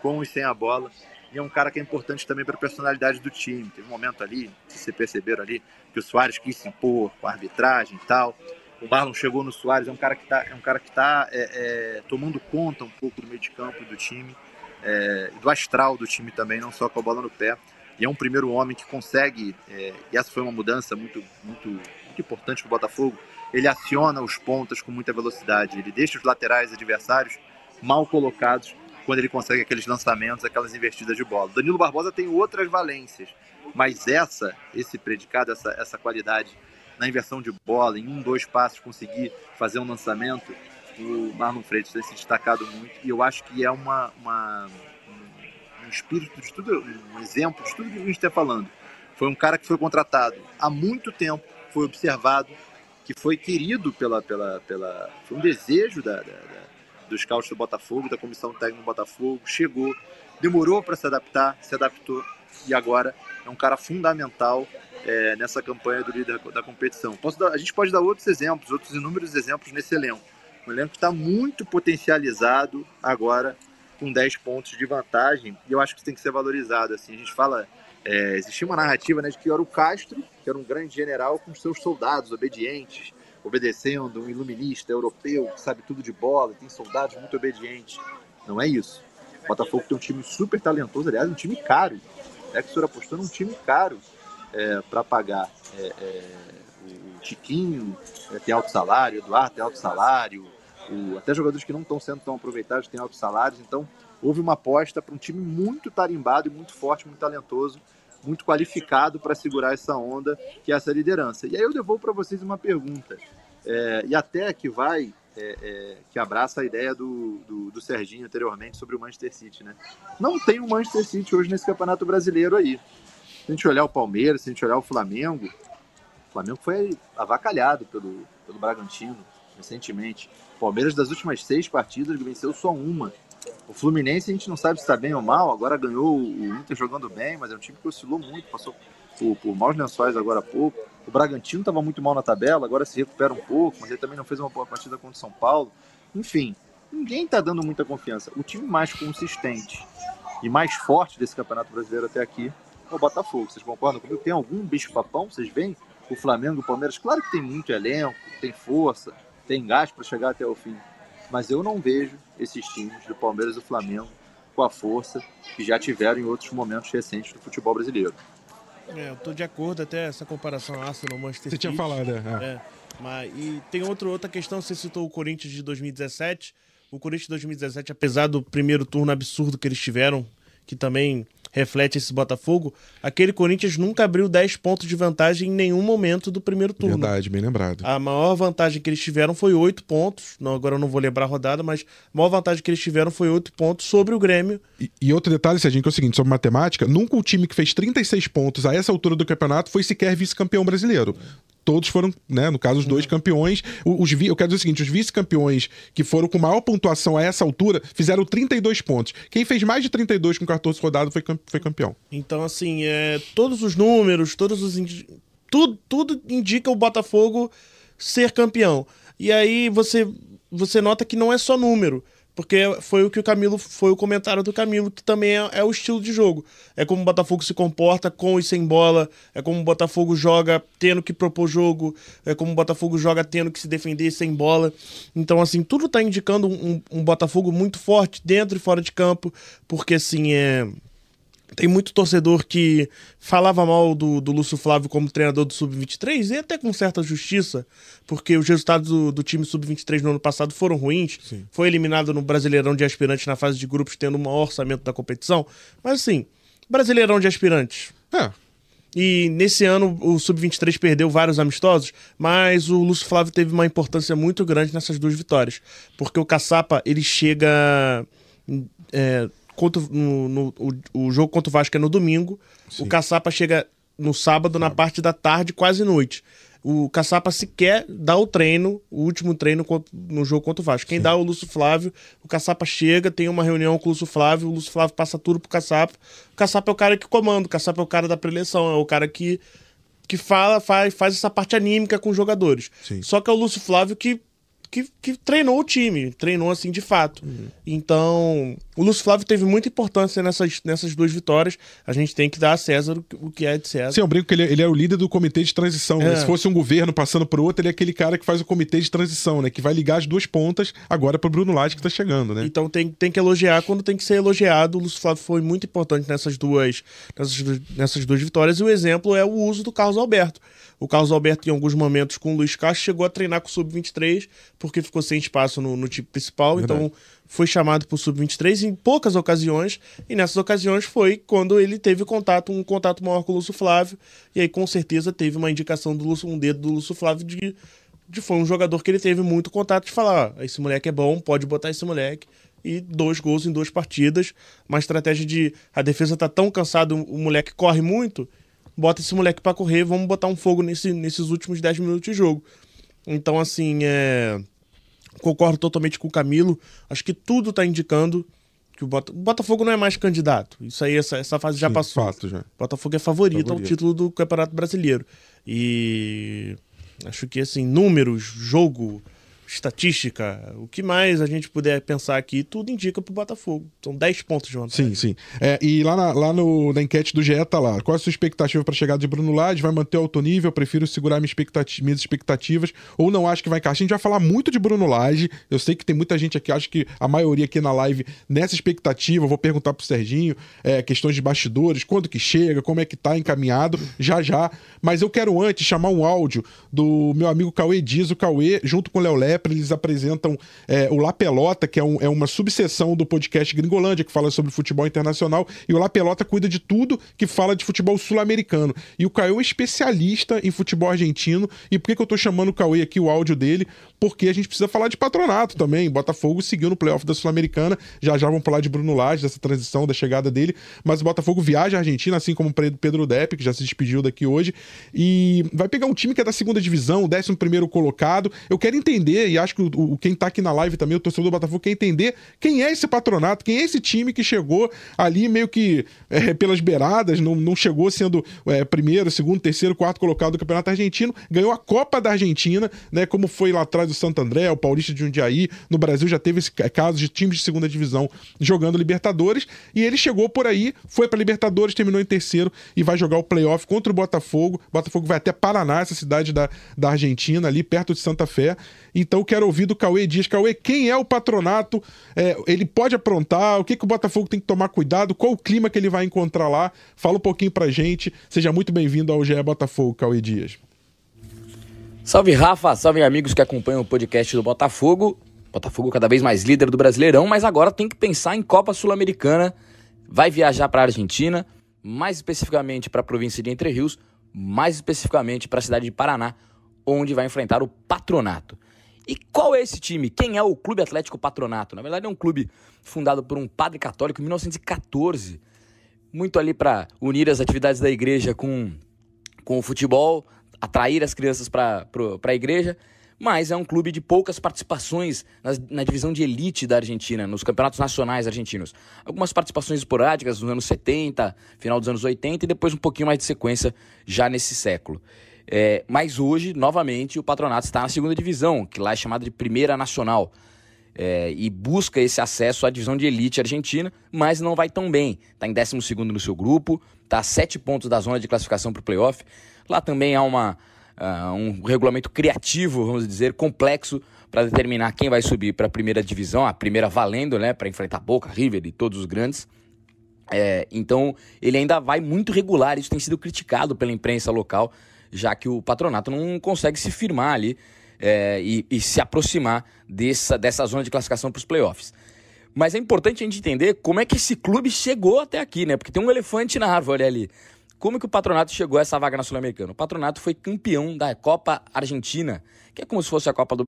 com e sem a bola e é um cara que é importante também para a personalidade do time. Teve um momento ali, se vocês perceberam ali, que o Soares quis se impor com a arbitragem e tal. O Marlon chegou no Soares, é um cara que está é um cara que tá, é, é, tomando conta um pouco do meio de campo do time, é, do astral do time também, não só com a bola no pé. E é um primeiro homem que consegue, é, e essa foi uma mudança muito, muito, muito importante para o Botafogo, ele aciona os pontas com muita velocidade, ele deixa os laterais adversários mal colocados quando ele consegue aqueles lançamentos, aquelas investidas de bola. Danilo Barbosa tem outras valências, mas essa, esse predicado, essa, essa qualidade na inversão de bola, em um, dois passos conseguir fazer um lançamento, o Marlon Freitas tem se destacado muito e eu acho que é uma, uma um espírito de tudo, um exemplo de tudo que a gente está falando. Foi um cara que foi contratado há muito tempo, foi observado, que foi querido pela, pela, pela foi um desejo da, da dos scouts do Botafogo, da comissão técnica do Botafogo, chegou, demorou para se adaptar, se adaptou e agora é um cara fundamental é, nessa campanha do líder da competição. Dar, a gente pode dar outros exemplos, outros inúmeros exemplos nesse elenco. Um elenco está muito potencializado agora com 10 pontos de vantagem e eu acho que isso tem que ser valorizado. Assim, a gente fala, é, existia uma narrativa né, de que era o Castro, que era um grande general com seus soldados obedientes, obedecendo, um iluminista europeu que sabe tudo de bola, tem soldados muito obedientes. Não é isso. O Botafogo tem um time super talentoso, aliás, um time caro. É que o senhor apostou num time caro é, para pagar. É, é, o Tiquinho é, tem alto salário, o Eduardo tem alto salário, o, até jogadores que não estão sendo tão aproveitados têm altos salários. Então, houve uma aposta para um time muito tarimbado e muito forte, muito talentoso muito qualificado para segurar essa onda, que é essa liderança. E aí eu devolvo para vocês uma pergunta, é, e até que vai, é, é, que abraça a ideia do, do, do, Serginho anteriormente sobre o Manchester City. Né? Não tem o um Manchester City hoje nesse Campeonato Brasileiro aí. Se a gente olhar o Palmeiras, se a gente olhar o Flamengo, o Flamengo foi avacalhado pelo, pelo Bragantino recentemente. O Palmeiras, das últimas seis partidas, venceu só uma. O Fluminense a gente não sabe se está bem ou mal, agora ganhou o Inter jogando bem, mas é um time que oscilou muito, passou por, por maus lençóis agora há pouco. O Bragantino estava muito mal na tabela, agora se recupera um pouco, mas ele também não fez uma boa partida contra o São Paulo. Enfim, ninguém está dando muita confiança. O time mais consistente e mais forte desse Campeonato Brasileiro até aqui é o Botafogo. Vocês concordam comigo? Tem algum bicho-papão? Vocês veem o Flamengo, o Palmeiras? Claro que tem muito elenco, tem força, tem gás para chegar até o fim. Mas eu não vejo esses times do Palmeiras e do Flamengo com a força que já tiveram em outros momentos recentes do futebol brasileiro. É, eu tô de acordo até essa comparação Arsenal Manchester Você tinha falado, é. é. Mas, e tem outro, outra questão, você citou o Corinthians de 2017. O Corinthians de 2017, apesar do primeiro turno absurdo que eles tiveram, que também reflete esse Botafogo, aquele Corinthians nunca abriu 10 pontos de vantagem em nenhum momento do primeiro turno. Verdade, bem lembrado. A maior vantagem que eles tiveram foi 8 pontos. Não, agora eu não vou lembrar a rodada, mas a maior vantagem que eles tiveram foi 8 pontos sobre o Grêmio. E, e outro detalhe, Serginho, que é o seguinte, sobre matemática, nunca o time que fez 36 pontos a essa altura do campeonato foi sequer vice-campeão brasileiro todos foram, né, no caso, os dois uhum. campeões. Os, eu quero dizer o seguinte: os vice-campeões que foram com maior pontuação a essa altura fizeram 32 pontos. Quem fez mais de 32 com 14 rodadas foi, foi campeão. Então, assim, é, todos os números, todos os. Tudo, tudo indica o Botafogo ser campeão. E aí você, você nota que não é só número. Porque foi o que o Camilo. Foi o comentário do Camilo, que também é, é, o estilo de jogo. É como o Botafogo se comporta com e sem bola. É como o Botafogo joga tendo que propor jogo. É como o Botafogo joga tendo que se defender sem bola. Então, assim, tudo tá indicando um, um Botafogo muito forte dentro e fora de campo. Porque, assim, é tem muito torcedor que falava mal do, do Lúcio Flávio como treinador do Sub-23 e até com certa justiça, porque os resultados do, do time Sub-23 no ano passado foram ruins. Sim. Foi eliminado no Brasileirão de Aspirantes na fase de grupos, tendo o maior orçamento da competição. Mas assim, Brasileirão de Aspirantes. É. E nesse ano o Sub-23 perdeu vários amistosos, mas o Lúcio Flávio teve uma importância muito grande nessas duas vitórias. Porque o Caçapa, ele chega. É, contra, no, no o, o, jogo contra o Vasco é no domingo. Sim. O Caçapa chega no sábado, na parte da tarde, quase noite. O Caçapa sequer dá o treino, o último treino no jogo contra o Vasco. Quem Sim. dá é o Lúcio Flávio. O Caçapa chega, tem uma reunião com o Lúcio Flávio. O Lúcio Flávio passa tudo pro Caçapa. O Caçapa é o cara que comanda, o Caçapa é o cara da preleção, é o cara que, que fala, faz, faz essa parte anímica com os jogadores. Sim. Só que é o Lúcio Flávio que que, que treinou o time, treinou assim de fato. Uhum. Então, o Lúcio Flávio teve muita importância nessas, nessas duas vitórias. A gente tem que dar a César o que é de César. Sim, eu brinco que ele, ele é o líder do comitê de transição. Né? É. Né? Se fosse um governo passando por outro, ele é aquele cara que faz o comitê de transição, né? Que vai ligar as duas pontas agora para o Bruno Lage que está chegando, né? Então tem, tem que elogiar quando tem que ser elogiado. O Lúcio Flávio foi muito importante nessas duas, nessas, nessas duas vitórias. E o exemplo é o uso do Carlos Alberto. O Carlos Alberto, em alguns momentos, com o Luiz Castro, chegou a treinar com o Sub-23, porque ficou sem espaço no, no time principal. Verdade. Então, foi chamado para o Sub-23 em poucas ocasiões. E nessas ocasiões foi quando ele teve contato, um contato maior com o Lúcio Flávio. E aí, com certeza, teve uma indicação do Lúcio, um dedo do Lúcio Flávio de, de foi um jogador que ele teve muito contato de falar: esse moleque é bom, pode botar esse moleque e dois gols em duas partidas. Uma estratégia de a defesa tá tão cansada, o moleque corre muito, bota esse moleque para correr, vamos botar um fogo nesse, nesses últimos 10 minutos de jogo. Então, assim, é... concordo totalmente com o Camilo. Acho que tudo está indicando que o, Bota... o, Botafogo não é mais candidato. Isso aí, essa, essa fase já Sim, passou. Fato, já. Botafogo é favorito, favorito ao título do Campeonato Brasileiro. E acho que, assim, números, jogo, estatística, o que mais a gente puder pensar aqui, tudo indica pro Botafogo. São 10 pontos de vantagem. Sim, sim. É, e lá, na, lá no, na enquete do GE tá lá. Qual é a sua expectativa para chegada de Bruno Lage? Vai manter o alto nível? Prefiro segurar minha expectativa, minhas expectativas ou não acho que vai encaixar? A gente vai falar muito de Bruno Lage. Eu sei que tem muita gente aqui, acho que a maioria aqui na live nessa expectativa. Eu vou perguntar pro Serginho é, questões de bastidores, quando que chega, como é que tá encaminhado, já já. Mas eu quero antes chamar um áudio do meu amigo Cauê Dias, o Cauê, junto com o Léo Lep eles apresentam é, o La Pelota, que é, um, é, uma subseção do podcast Gringolândia, que fala sobre futebol internacional, e o La Pelota cuida de tudo que fala de futebol sul-americano. E o Caio é especialista em futebol argentino. E por que, que eu tô chamando o Cauê aqui, o áudio dele? Porque a gente precisa falar de patronato também. Botafogo seguiu no playoff da Sul-Americana, já já vamos falar de Bruno Lage, dessa transição, da chegada dele, mas o Botafogo viaja à Argentina, assim como o Pedro Depp, que já se despediu daqui hoje, e vai pegar um time que é da segunda divisão, o décimo primeiro colocado. Eu quero entender, e acho que o, o quem tá aqui na live também, o torcedor do Botafogo, quer entender quem é esse patronato, quem é esse time que chegou ali meio que é, pelas beiradas, não, não chegou sendo é, primeiro, segundo, terceiro, quarto colocado do Campeonato Argentino, ganhou a Copa da Argentina, né? Como foi lá atrás do Santo André, o Paulista de Jundiaí. No Brasil já teve esse caso de times de segunda divisão jogando Libertadores. E ele chegou por aí, foi para Libertadores, terminou em terceiro e vai jogar o playoff contra o Botafogo. O Botafogo vai até Paraná, essa cidade da, da Argentina, ali perto de Santa Fé. Então quero ouvir do Cauê Dias. Cauê, quem é o patronato? É, ele pode aprontar? O que, que o Botafogo tem que tomar cuidado? Qual o clima que ele vai encontrar lá? Fala um pouquinho pra gente. Seja muito bem-vindo ao GE Botafogo, Cauê Dias. Salve Rafa, salve amigos que acompanham o podcast do Botafogo. Botafogo cada vez mais líder do Brasileirão, mas agora tem que pensar em Copa Sul-Americana. Vai viajar para a Argentina, mais especificamente para a província de Entre Rios, mais especificamente para a cidade de Paraná, onde vai enfrentar o Patronato. E qual é esse time? Quem é o Clube Atlético Patronato? Na verdade, é um clube fundado por um padre católico em 1914, muito ali para unir as atividades da igreja com, com o futebol, atrair as crianças para a igreja mas é um clube de poucas participações na, na, divisão de elite da Argentina, nos campeonatos nacionais argentinos. Algumas participações esporádicas nos anos 70, final dos anos 80 e depois um pouquinho mais de sequência já nesse século. É, mas hoje, novamente, o patronato está na segunda divisão, que lá é chamada de Primeira Nacional. É, e busca esse acesso à divisão de elite argentina, mas não vai tão bem. Está em 12 no seu grupo, está a 7 pontos da zona de classificação para o playoff. Lá também há uma, uh, um regulamento criativo, vamos dizer, complexo para determinar quem vai subir para a primeira divisão, a primeira valendo, né, para enfrentar Boca, River e todos os grandes. É, então ele ainda vai muito regular, isso tem sido criticado pela imprensa local, já que o patronato não consegue se firmar ali é, e, e, se aproximar dessa, dessa zona de classificação para os playoffs. Mas é importante a gente entender como é que esse clube chegou até aqui, né? Porque tem um elefante na árvore ali. Como que o Patronato chegou a essa vaga na Sul-Americana? O Patronato foi campeão da Copa Argentina, que é como se fosse a Copa do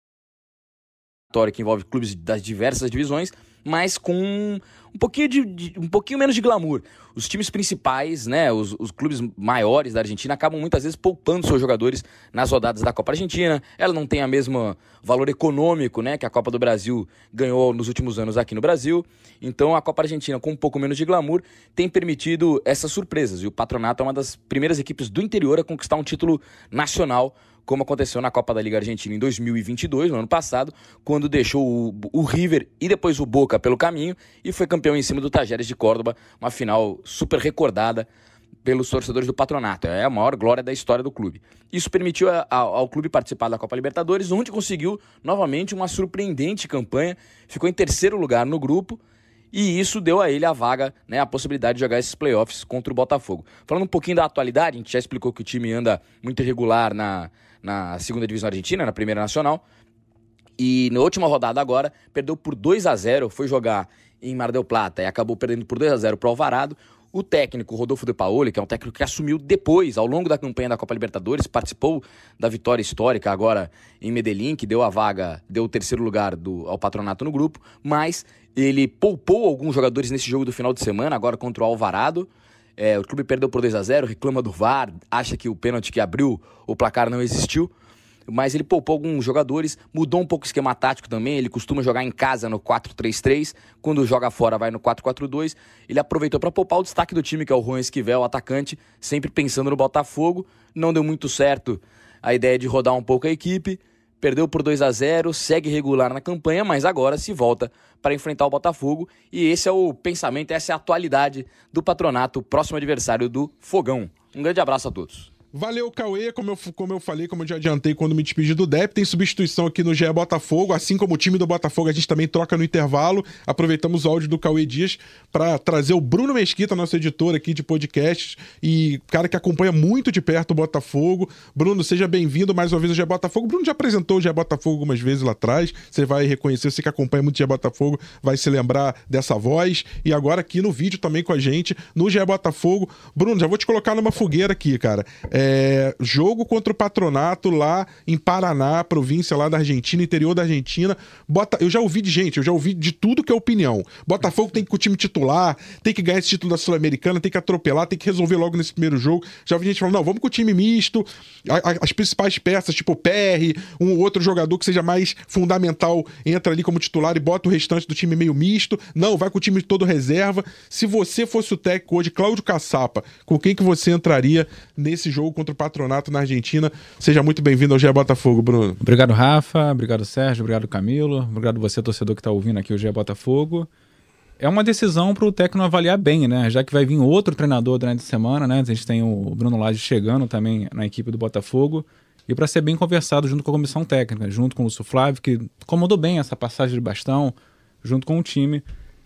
que envolve clubes das diversas divisões, mas com um pouquinho, de, de, um pouquinho menos de glamour. Os times principais, né, os, os, clubes maiores da Argentina acabam muitas vezes poupando seus jogadores nas rodadas da Copa Argentina. Ela não tem a mesma valor econômico, né, que a Copa do Brasil ganhou nos últimos anos aqui no Brasil. Então a Copa Argentina, com um pouco menos de glamour, tem permitido essas surpresas. E o Patronato é uma das primeiras equipes do interior a conquistar um título nacional como aconteceu na Copa da Liga Argentina em 2022, no ano passado, quando deixou o, o River e depois o Boca pelo caminho e foi campeão em cima do Tajeres de Córdoba, uma final super recordada pelos torcedores do patronato. É a maior glória da história do clube. Isso permitiu a, a, ao clube participar da Copa Libertadores, onde conseguiu novamente uma surpreendente campanha, ficou em terceiro lugar no grupo. E isso deu a ele a vaga, né, a possibilidade de jogar esses playoffs contra o Botafogo. Falando um pouquinho da atualidade, a gente já explicou que o time anda muito irregular na, na segunda divisão argentina, na primeira nacional. E na última rodada agora, perdeu por 2 a 0 foi jogar em Mar del Plata e acabou perdendo por 2 a 0 para o Alvarado. O técnico Rodolfo De Paoli, que é um técnico que assumiu depois, ao longo da campanha da Copa Libertadores, participou da vitória histórica agora em Medellín, que deu a vaga, deu o terceiro lugar do, ao patronato no grupo, mas ele poupou alguns jogadores nesse jogo do final de semana, agora contra o Alvarado. É, o clube perdeu por 2 a 0 reclama do VAR, acha que o pênalti que abriu o placar não existiu. Mas ele poupou alguns jogadores, mudou um pouco o esquema tático também. Ele costuma jogar em casa no 4-3-3, quando joga fora vai no 4-4-2. Ele aproveitou para poupar o destaque do time, que é o Juan Esquivel, o atacante, sempre pensando no Botafogo. Não deu muito certo a ideia de rodar um pouco a equipe perdeu por 2 a 0, segue regular na campanha, mas agora se volta para enfrentar o Botafogo. E esse é o pensamento, essa é a atualidade do patronato, próximo adversário do Fogão. Um grande abraço a todos. Valeu, Cauê. Como eu, como eu falei, como eu já adiantei quando me despedi do DEP, tem substituição aqui no GE Botafogo. Assim como o time do Botafogo, a gente também troca no intervalo. Aproveitamos o áudio do Cauê Dias para trazer o Bruno Mesquita, nosso editor aqui de podcasts e cara que acompanha muito de perto o Botafogo. Bruno, seja bem-vindo mais uma vez ao GE Botafogo. Bruno já apresentou o GE Botafogo algumas vezes lá atrás. Você vai reconhecer, você que acompanha muito o GE Botafogo, vai se lembrar dessa voz. E agora aqui no vídeo também com a gente, no GE Botafogo. Bruno, já vou te colocar numa fogueira aqui, cara. É, É, jogo contra o Patronato lá em Paraná, província lá da Argentina, interior da Argentina. Bota, eu já ouvi de gente, eu já ouvi de tudo que é opinião. Botafogo tem que ir o time titular, tem que ganhar esse título da Sul-Americana, tem que atropelar, tem que resolver logo nesse primeiro jogo. Já ouvi gente falando, não, vamos com o time misto, a, a, as principais peças, tipo o PR, um outro jogador que seja mais fundamental, entra ali como titular e bota o restante do time meio misto. Não, vai com o time todo reserva. Se você fosse o técnico hoje, Cláudio Caçapa, com quem que você entraria nesse jogo contra o Patronato na Argentina? Seja muito bem-vindo ao GE Botafogo, Bruno. Obrigado, Rafa. Obrigado, Sérgio. Obrigado, Camilo. Obrigado você, torcedor que está ouvindo aqui o GE Botafogo. É uma decisão para o técnico avaliar bem, né? Já que vai vir outro treinador durante a semana, né? A gente tem o Bruno Lage chegando também na equipe do Botafogo. E para ser bem conversado junto com a comissão técnica, junto com o Lúcio Flávio, que comandou bem essa passagem de bastão, junto com o time,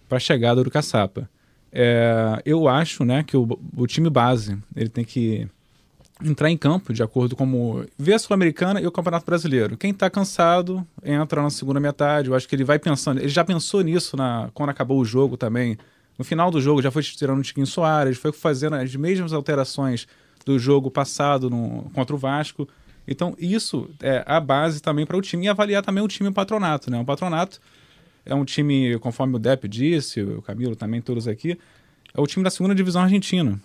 para a chegada do Caçapa. É, eu acho né, que o, o, time base ele tem que entrar em campo de acordo com ver a Sul-Americana e o Campeonato Brasileiro. Quem está cansado entra na segunda metade. Eu acho que ele vai pensando. Ele já pensou nisso na, quando acabou o jogo também. No final do jogo já foi tirando o Tiquinho Soares, foi fazendo as mesmas alterações do jogo passado no, contra o Vasco. Então isso é a base também para o time e avaliar também o time patronato. Né? O patronato é um time, conforme o Depp disse, o Camilo também, todos aqui, é o time da segunda divisão argentina.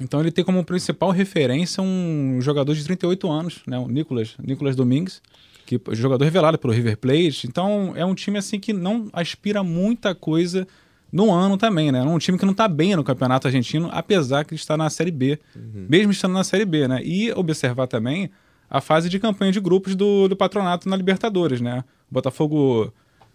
Então ele tem como principal referência um jogador de 38 anos, né, o Nicolas, Nicolas Domingues, que é jogador revelado pelo River Plate. Então é um time assim que não aspira muita coisa no ano também, né? É um time que não está bem no campeonato argentino, apesar que está na Série B, uhum. mesmo estando na Série B, né? E observar também a fase de campanha de grupos do, do patronato na Libertadores, né? O Botafogo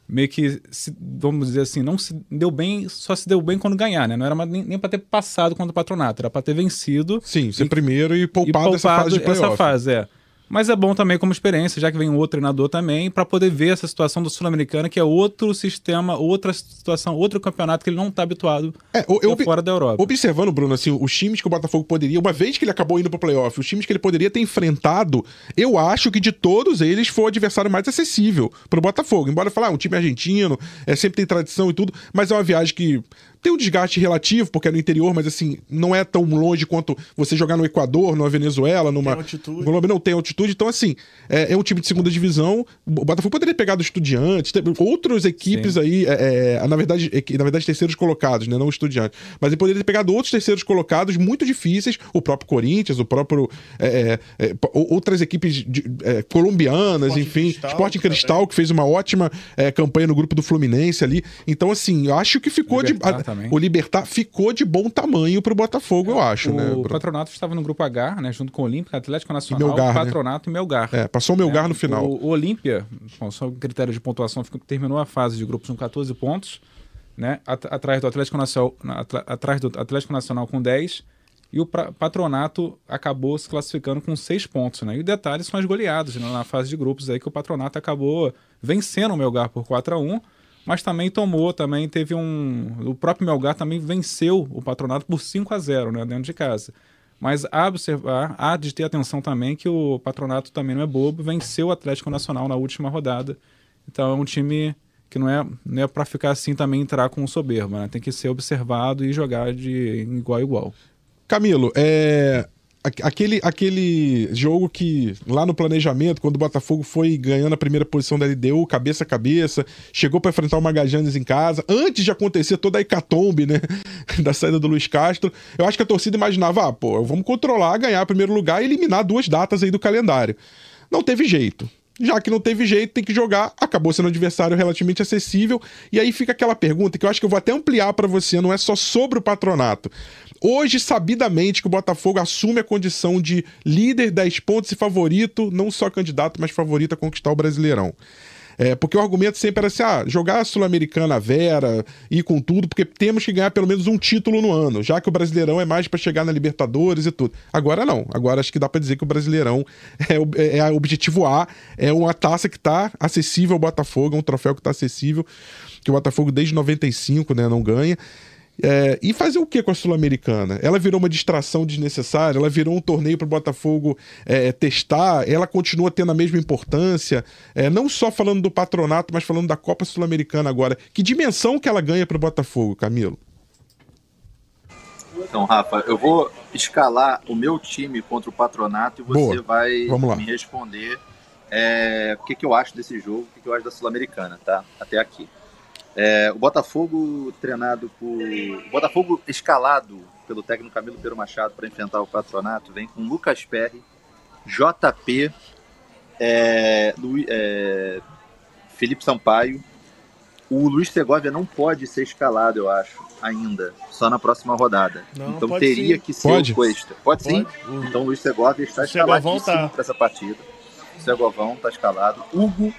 meio que, se, vamos dizer assim, não se deu bem, só se deu bem quando ganhar, né? Não era nem, nem para ter passado contra o patronato, era para ter vencido. Sim, ser e, primeiro e poupado, e poupado essa fase de playoff. Essa fase, é. Mas é bom também como experiência, já que vem um outro treinador também, para poder ver essa situação do Sul-Americano, que é outro sistema, outra situação, outro campeonato que ele não está habituado é, eu, fora da Europa. Observando, Bruno, assim, os times que o Botafogo poderia, uma vez que ele acabou indo para o playoff, os times que ele poderia ter enfrentado, eu acho que de todos eles foi o adversário mais acessível para o Botafogo. Embora falar, ah, um time argentino, é, sempre tem tradição e tudo, mas é uma viagem que tem um desgaste relativo, porque é no interior, mas assim, não é tão longe quanto você jogar no Equador, numa Venezuela, numa. Tem altitude. Colômbia não tem altitude. Então, assim, é, é, um time de segunda divisão. O Botafogo poderia pegar do Estudiantes, outras equipes Sim. aí, é, é, na, verdade, na verdade, terceiros colocados, né? Não Estudiantes. Mas ele poderia ter pegado outros terceiros colocados muito difíceis, o próprio Corinthians, o próprio. É, é, outras equipes de, colombianas, Sport enfim. Cristal, Sport Cristal, que fez uma ótima campanha no grupo do Fluminense ali. Então, assim, eu acho que ficou Libertar de. A, também. O Libertar ficou de bom tamanho pro Botafogo, é, eu acho, o né? O Patronato estava no grupo H, né? Junto com o Olímpica, Atlético Nacional, e Melgar, né? Patronato né? e Melgar. É, passou o Melgar é, no final. O, o Olímpia, só o critério de pontuação, terminou a fase de grupos com 14 pontos, né? Atrás do Atlético Nacional, atrás do Atlético Nacional com 10 e o Patronato acabou se classificando com seis pontos, né? E o detalhe são as goleadas né? na fase de grupos aí que o Patronato acabou vencendo o Melgar por 4 a 1 mas também tomou, também teve um. O próprio Melgar também venceu o patronato por 5 a 0 né, dentro de casa. Mas há, observar, há de ter atenção também que o patronato também não é bobo, venceu o Atlético Nacional na última rodada. Então é um time que não é, não é para ficar assim também entrar com soberba, né? tem que ser observado e jogar de igual a igual. Camilo, é, aquele, aquele jogo que lá no planejamento, quando o Botafogo foi ganhando a primeira posição da LDU, cabeça a cabeça, chegou para enfrentar o Magajanes em casa, antes de acontecer toda a hecatombe, né, da saída do Luiz Castro, eu acho que a torcida imaginava, ah, pô, vamos controlar, ganhar primeiro lugar e eliminar duas datas aí do calendário. Não teve jeito. Já que não teve jeito, tem que jogar. Acabou sendo um adversário relativamente acessível. E aí fica aquela pergunta que eu acho que eu vou até ampliar para você, não é só sobre o patronato. Hoje, sabidamente, que o Botafogo assume a condição de líder, 10 pontos e favorito, não só candidato, mas favorito a conquistar o Brasileirão. É, porque o argumento sempre era assim: ah, jogar a Sul-Americana Vera, ir com tudo, porque temos que ganhar pelo menos um título no ano, já que o Brasileirão é mais para chegar na Libertadores e tudo. Agora não. Agora acho que dá para dizer que o Brasileirão é, é, objetivo A, é uma taça que está acessível ao Botafogo, é um troféu que está acessível, que o Botafogo desde 95 né, não ganha. É, e fazer o que com a Sul-Americana? Ela virou uma distração desnecessária, ela virou um torneio para o Botafogo é, testar, ela continua tendo a mesma importância, é, não só falando do patronato, mas falando da Copa Sul-Americana agora. Que dimensão que ela ganha para o Botafogo, Camilo? Então, Rafa, eu vou escalar o meu time contra o Patronato e você Boa. vai me responder é, o que, que eu acho desse jogo, o que, que eu acho da Sul-Americana, tá? Até aqui. É, o Botafogo treinado por. O Botafogo escalado pelo técnico Camilo Pedro Machado para enfrentar o Patronato vem com Lucas Perry, JP, é, Lu- é, Felipe Sampaio. O Luiz Segovia não pode ser escalado, eu acho, ainda. Só na próxima rodada. Não, então pode teria sim. que ser Pode? o Cuesta. Pode, sim. O- Então o Luiz Segovia está O Segovão escaladíssimo tá. para essa partida. O Segovão está escalado. Hugo,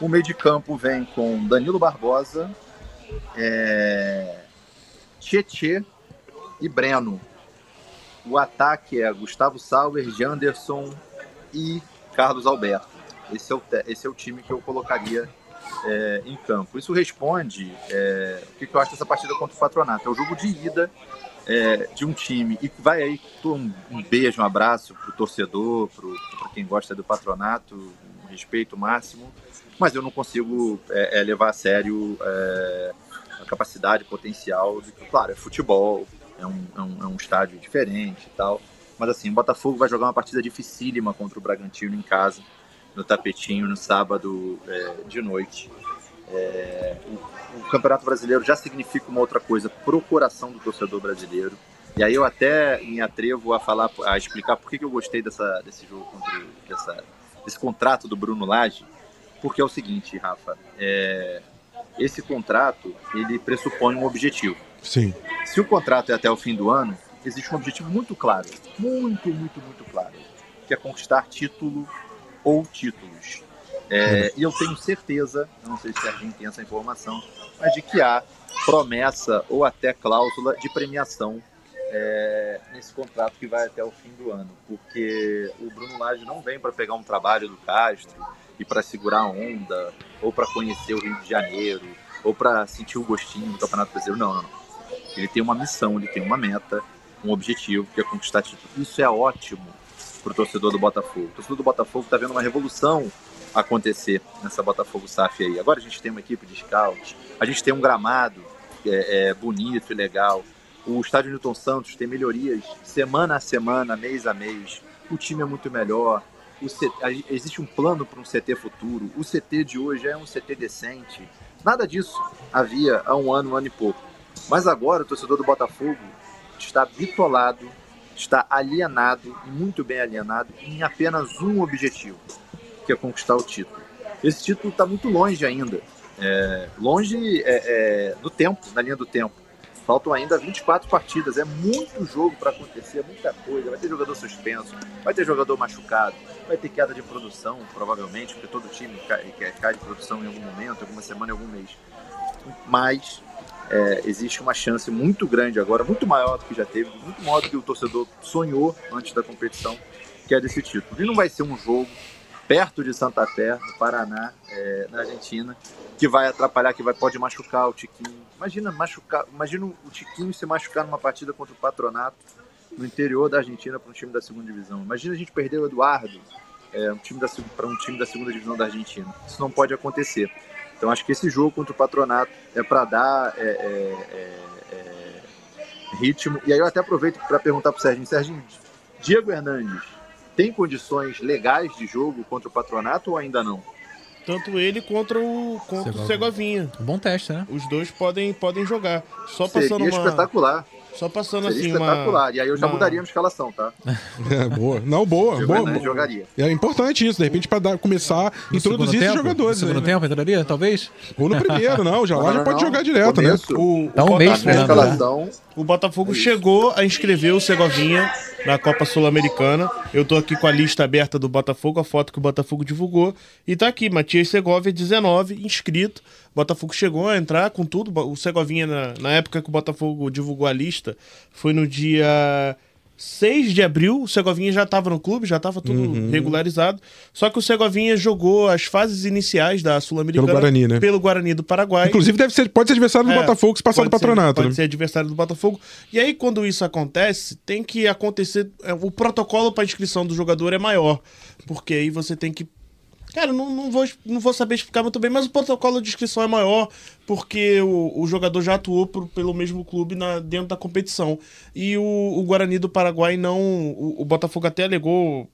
o meio de campo vem com Danilo Barbosa, é... Tietê e Breno. O ataque é Gustavo Sauer, Janderson e Carlos Alberto. Esse é o, esse é o time que eu colocaria é, em campo. Isso responde é, o que que eu acho dessa partida contra o Patronato. É o jogo de ida é, de um time. E vai aí um, um beijo, um abraço pro torcedor, pro, pra quem gosta do patronato, um respeito máximo. Mas eu não consigo é, é, levar a sério é, a capacidade potencial. De, claro, é futebol, é um, é, um, é um estádio diferente e tal. Mas assim, o Botafogo vai jogar uma partida dificílima contra o Bragantino em casa, no tapetinho, no sábado é, de noite. É, o, o Campeonato Brasileiro já significa uma outra coisa pro coração do torcedor brasileiro. E aí eu até me atrevo a falar, a explicar por que, eu gostei dessa, desse jogo contra dessa, desse contrato do Bruno Lage, porque é o seguinte, Rafa, é, esse contrato ele pressupõe um objetivo. Sim. Se o contrato é até o fim do ano, existe um objetivo muito claro, muito, muito, muito claro, que é conquistar título ou títulos. É, e eu tenho certeza, não sei se o Serginho tem essa informação, mas de que há promessa ou até cláusula de premiação é, nesse contrato que vai até o fim do ano, porque o Bruno Lage não vem para pegar um trabalho do Castro e para segurar a onda, ou para conhecer o Rio de Janeiro, ou para sentir o gostinho do Campeonato Brasileiro. Não, não, não. Ele tem uma missão, ele tem uma meta, um objetivo, que é conquistar título. Isso é ótimo para o torcedor do Botafogo. O torcedor do Botafogo está vendo uma revolução acontecer nessa Botafogo SAF aí. Agora a gente tem uma equipe de scout, a gente tem um gramado é, é, bonito e legal. O estádio Newton Santos tem melhorias semana a semana, mês a mês. O time é muito melhor. O C- a- existe um plano para um CT futuro. O CT de hoje é um CT decente. Nada disso havia há um ano, um ano e pouco. Mas agora o torcedor do Botafogo está bitolado, está alienado, muito bem alienado, em apenas um objetivo, que é conquistar o título. Esse título está muito longe ainda. É, longe é, é, do tempo, na linha do tempo. Faltam ainda 24 partidas, é muito jogo para acontecer, muita coisa. Vai ter jogador suspenso, vai ter jogador machucado, vai ter queda de produção, provavelmente, porque todo time cai, cai- de produção em algum momento, alguma semana, em algum mês. Mas é, existe uma chance muito grande agora, muito maior do que já teve, muito maior do que o torcedor sonhou antes da competição, que é desse título. E não vai ser um jogo perto de Santa Fé, no Paraná, é, na Argentina, que vai atrapalhar, que vai, pode machucar o Tiquinho. Imagina machucar, imagina o Tiquinho se machucar numa partida contra o Patronato no interior da Argentina para um time da segunda divisão. Imagina a gente perder o Eduardo é, um para um time da segunda divisão da Argentina. Isso não pode acontecer. Então acho que esse jogo contra o Patronato é para dar é, é, é, é, ritmo. E aí eu até aproveito para perguntar para o Serginho. Serginho, Diego Hernandes tem condições legais de jogo contra o Patronato ou ainda não? Tanto ele contra o, contra o Segovinha. Bom teste, né? Os dois podem, podem jogar. Só passando Seria uma. espetacular. Só passando Seria assim espetacular. uma. E aí eu já uma- mudaria a escalação, tá? É, boa. Não, boa. Boa, boa. jogaria. É importante isso, de repente, pra dar, começar a introduzir esses tempo? jogadores. No segundo aí, né? tempo entraria, talvez? Ou no primeiro, não. Já lá Não, já não, pode não. jogar direto, Começo. né? O, Tá um o mês treinando, né? escalação. O Botafogo chegou a inscrever o Segovinha na Copa Sul-Americana. Eu tô aqui com a lista aberta do Botafogo, a foto que o Botafogo divulgou. E tá aqui, Matias Segovia, 19, inscrito. O Botafogo chegou a entrar com tudo. O Segovinha, na, na época que o Botafogo divulgou a lista, foi no dia 6 de abril. O Segovinha já estava no clube, já estava tudo Uhum. regularizado. Só que o Segovinha jogou as fases iniciais da Sul-Americana Pelo Guarani, né? pelo Guarani do Paraguai. Inclusive, deve ser, pode ser adversário do É, Botafogo se passar do ser- patronato, Pode né? ser adversário do Botafogo. E aí, quando isso acontece, tem que acontecer. é, O protocolo para inscrição do jogador é maior. Porque aí você tem que Cara, não, não, vou, não vou saber explicar muito bem, mas o protocolo de inscrição é maior porque o, o jogador já atuou por, pelo mesmo clube na, dentro da competição. E o, o Guarani do Paraguai não. O, o, Botafogo até alegou.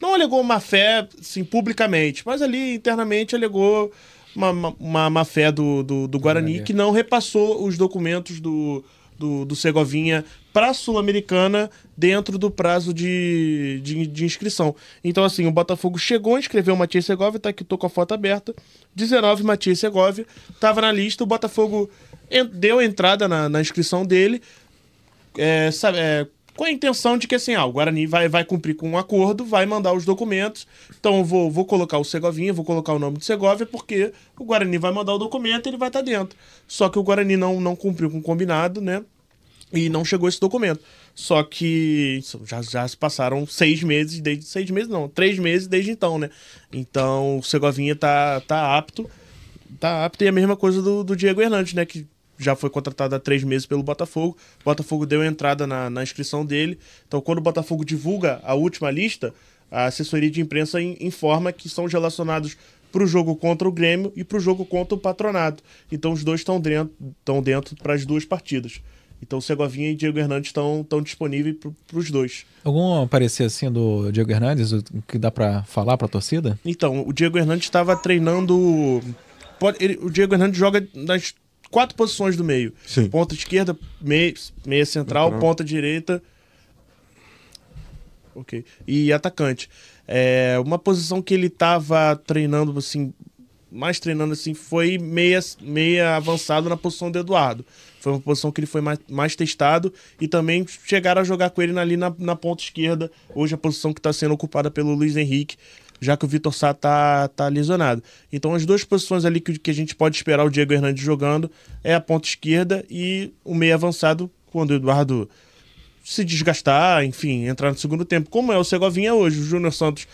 Não alegou má fé, sim, publicamente, mas ali internamente alegou uma, uma, uma má fé do, do, do Guarani, que não repassou os documentos do, do, do Segovinha para a Sul-Americana dentro do prazo de, de, de, inscrição. Então, assim, o Botafogo chegou a inscrever o Matias Segovia, tá aqui, tô com a foto aberta. 19 Matias Segovia, tava na lista, o Botafogo deu entrada na, na inscrição dele, é, é, com a intenção de que assim, ah, o Guarani vai, vai cumprir com um acordo, vai mandar os documentos. Então vou, vou colocar o Segovinha, vou colocar o nome do Segovia, porque o Guarani vai mandar o documento e ele vai estar tá dentro. Só que o Guarani não, não cumpriu com o combinado, né? E não chegou esse documento. Só que já, já se passaram seis meses, desde. Seis meses não, três meses desde então, né? Então o Segovinha tá, tá apto. Tá apto. E a mesma coisa do, do Diego Hernandes, né? Que já foi contratado há três meses pelo Botafogo. O Botafogo deu entrada na, na inscrição dele. Então, quando o Botafogo divulga a última lista, a assessoria de imprensa in, informa que são relacionados para o jogo contra o Grêmio e para o jogo contra o Patronato. Então, os dois estão dentro, estão dentro para as duas partidas. Então, Segovinha e Diego Hernandes estão, disponíveis para os dois. Algum parecer assim do Diego Hernandes, o que dá para falar para a torcida? Então, o Diego Hernandes estava treinando. Pode, ele, o Diego Hernandes joga nas quatro posições do meio: Sim. ponta esquerda, meia, meia central, uhum. ponta direita. Ok. E atacante. É, uma posição que ele estava treinando assim mais treinando assim foi meia, meia avançado na posição do Eduardo. Foi uma posição que ele foi mais, mais testado e também chegaram a jogar com ele ali na, na ponta esquerda. Hoje a posição que está sendo ocupada pelo Luiz Henrique, já que o Vitor Sá tá, tá lesionado. Então as duas posições ali que, que a gente pode esperar o Diego Hernandes jogando é a ponta esquerda e o meio avançado, quando o Eduardo se desgastar, enfim, entrar no segundo tempo, como é o Segovinha hoje. O Júnior Santos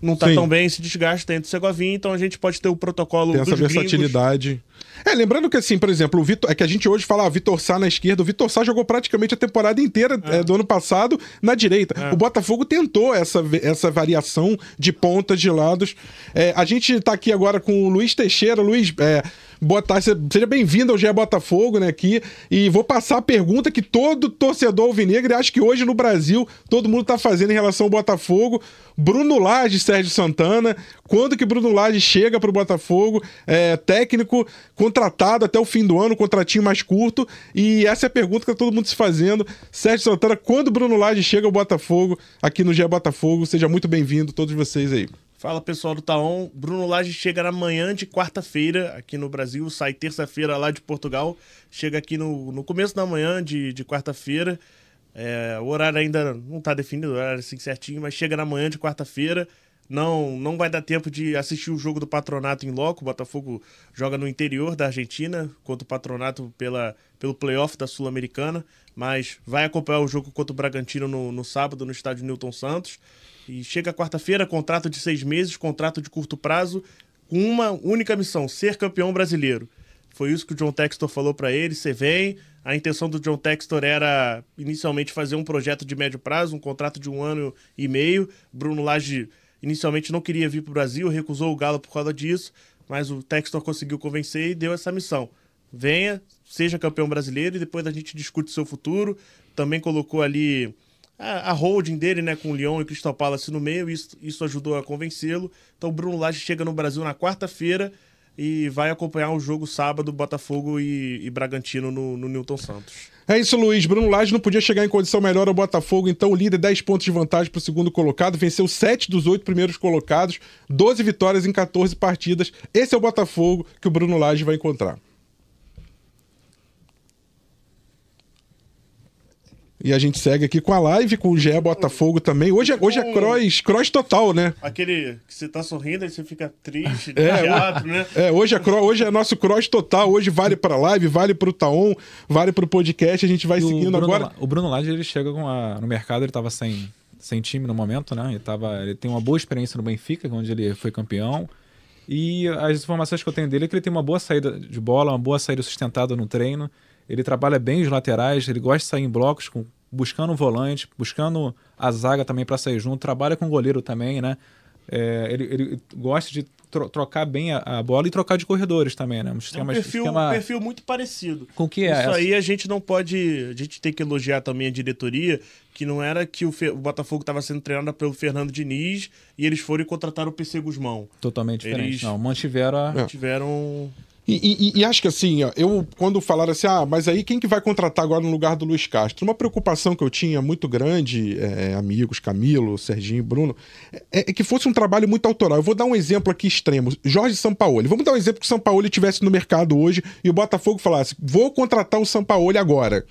não tá Sim. tão bem, se desgasta entre o Segovinha, então a gente pode ter o protocolo Tem essa versatilidade. Gringos. É, lembrando que assim, por exemplo, o Vitor, é que a gente hoje fala ah, Vitor Sá na esquerda, o Vitor Sá jogou praticamente a temporada inteira é. É, do ano passado na direita. É. O Botafogo tentou essa, essa variação de pontas, de lados. É, a gente tá aqui agora com o Luiz Teixeira. Luiz, é, boa tarde, seja bem-vindo ao GE Botafogo, né, aqui. E vou passar a pergunta que todo torcedor alvinegro, acho que hoje no Brasil, todo mundo tá fazendo em relação ao Botafogo. Bruno Lage, Sérgio Santana, quando que Bruno Lage chega pro Botafogo? É, técnico, contratado até o fim do ano, contratinho mais curto. E essa é a pergunta que tá todo mundo se fazendo. Sérgio Santana, quando Bruno Lage chega ao Botafogo, aqui no GE Botafogo, seja muito bem-vindo, todos vocês aí. Fala pessoal do Taon, Bruno Lage chega na manhã de quarta-feira aqui no Brasil, sai terça-feira lá de Portugal, chega aqui no, no começo da manhã de, de quarta-feira. É, o horário ainda não está definido, o horário assim certinho, mas chega na manhã de quarta-feira. Não, não vai dar tempo de assistir o jogo do Patronato em loco. O Botafogo joga no interior da Argentina contra o Patronato pela, pelo playoff da Sul-Americana, mas vai acompanhar o jogo contra o Bragantino no, no sábado no estádio Newton Santos. E chega quarta-feira, contrato de seis meses, contrato de curto prazo, com uma única missão: ser campeão brasileiro. Foi isso que o John Textor falou para ele. Você vem. A intenção do John Textor era inicialmente fazer um projeto de médio prazo, um contrato de um ano e meio. Bruno Lage inicialmente não queria vir para o Brasil, recusou o Galo por causa disso, mas o Textor conseguiu convencer e deu essa missão. Venha, seja campeão brasileiro e depois a gente discute seu futuro. Também colocou ali a, a holding dele, né, com o Lyon e Crystal Palace no meio, isso, isso ajudou a convencê-lo. Então o Bruno Lage chega no Brasil na quarta-feira e vai acompanhar o jogo sábado, Botafogo e, e Bragantino no, no Newton Santos. É isso, Luiz. Bruno Lage não podia chegar em condição melhor ao Botafogo, então o líder 10 pontos de vantagem para o segundo colocado, venceu 7 dos 8 primeiros colocados, 12 vitórias em 14 partidas. Esse é o Botafogo que o Bruno Lage vai encontrar. E a gente segue aqui com a live, com o Gé Botafogo também. Hoje é, hoje é cross, cross total, né? Aquele que você tá sorrindo e você fica triste, é, teatro, né? É, hoje é, hoje é nosso cross total. Hoje vale pra live, vale pro Taon, vale pro podcast. A gente vai e seguindo Bruno, agora. O Bruno Lage, ele chega com a, no mercado, ele tava sem, sem time no momento, né? Ele, tava, ele tem uma boa experiência no Benfica, onde ele foi campeão. E as informações que eu tenho dele é que ele tem uma boa saída de bola, uma boa saída sustentada no treino. Ele trabalha bem os laterais, ele gosta de sair em blocos, com, buscando um volante, buscando a zaga também para sair junto. Trabalha com o goleiro também, né? é, ele, ele gosta de tro trocar bem a, a, bola e trocar de corredores também, né? Um, sistema, é um perfil, esquema... um perfil muito parecido. Com que é Isso essa? aí a gente não pode. A gente tem que elogiar também a diretoria, que não era que o, Fe... o Botafogo estava sendo treinado pelo Fernando Diniz e eles foram e contrataram o PC Guzmão. Totalmente diferente. Eles não, mantiveram a... Mantiveram e, e, e, acho que assim, ó, eu quando falaram assim, ah, mas aí quem que vai contratar agora no lugar do Luiz Castro? Uma preocupação que eu tinha muito grande, é, amigos, Camilo, Serginho, Bruno, é, é, que fosse um trabalho muito autoral. Eu vou dar um exemplo aqui extremo, Jorge Sampaoli. Vamos dar um exemplo que o Sampaoli estivesse no mercado hoje e o Botafogo falasse, vou contratar o Sampaoli agora.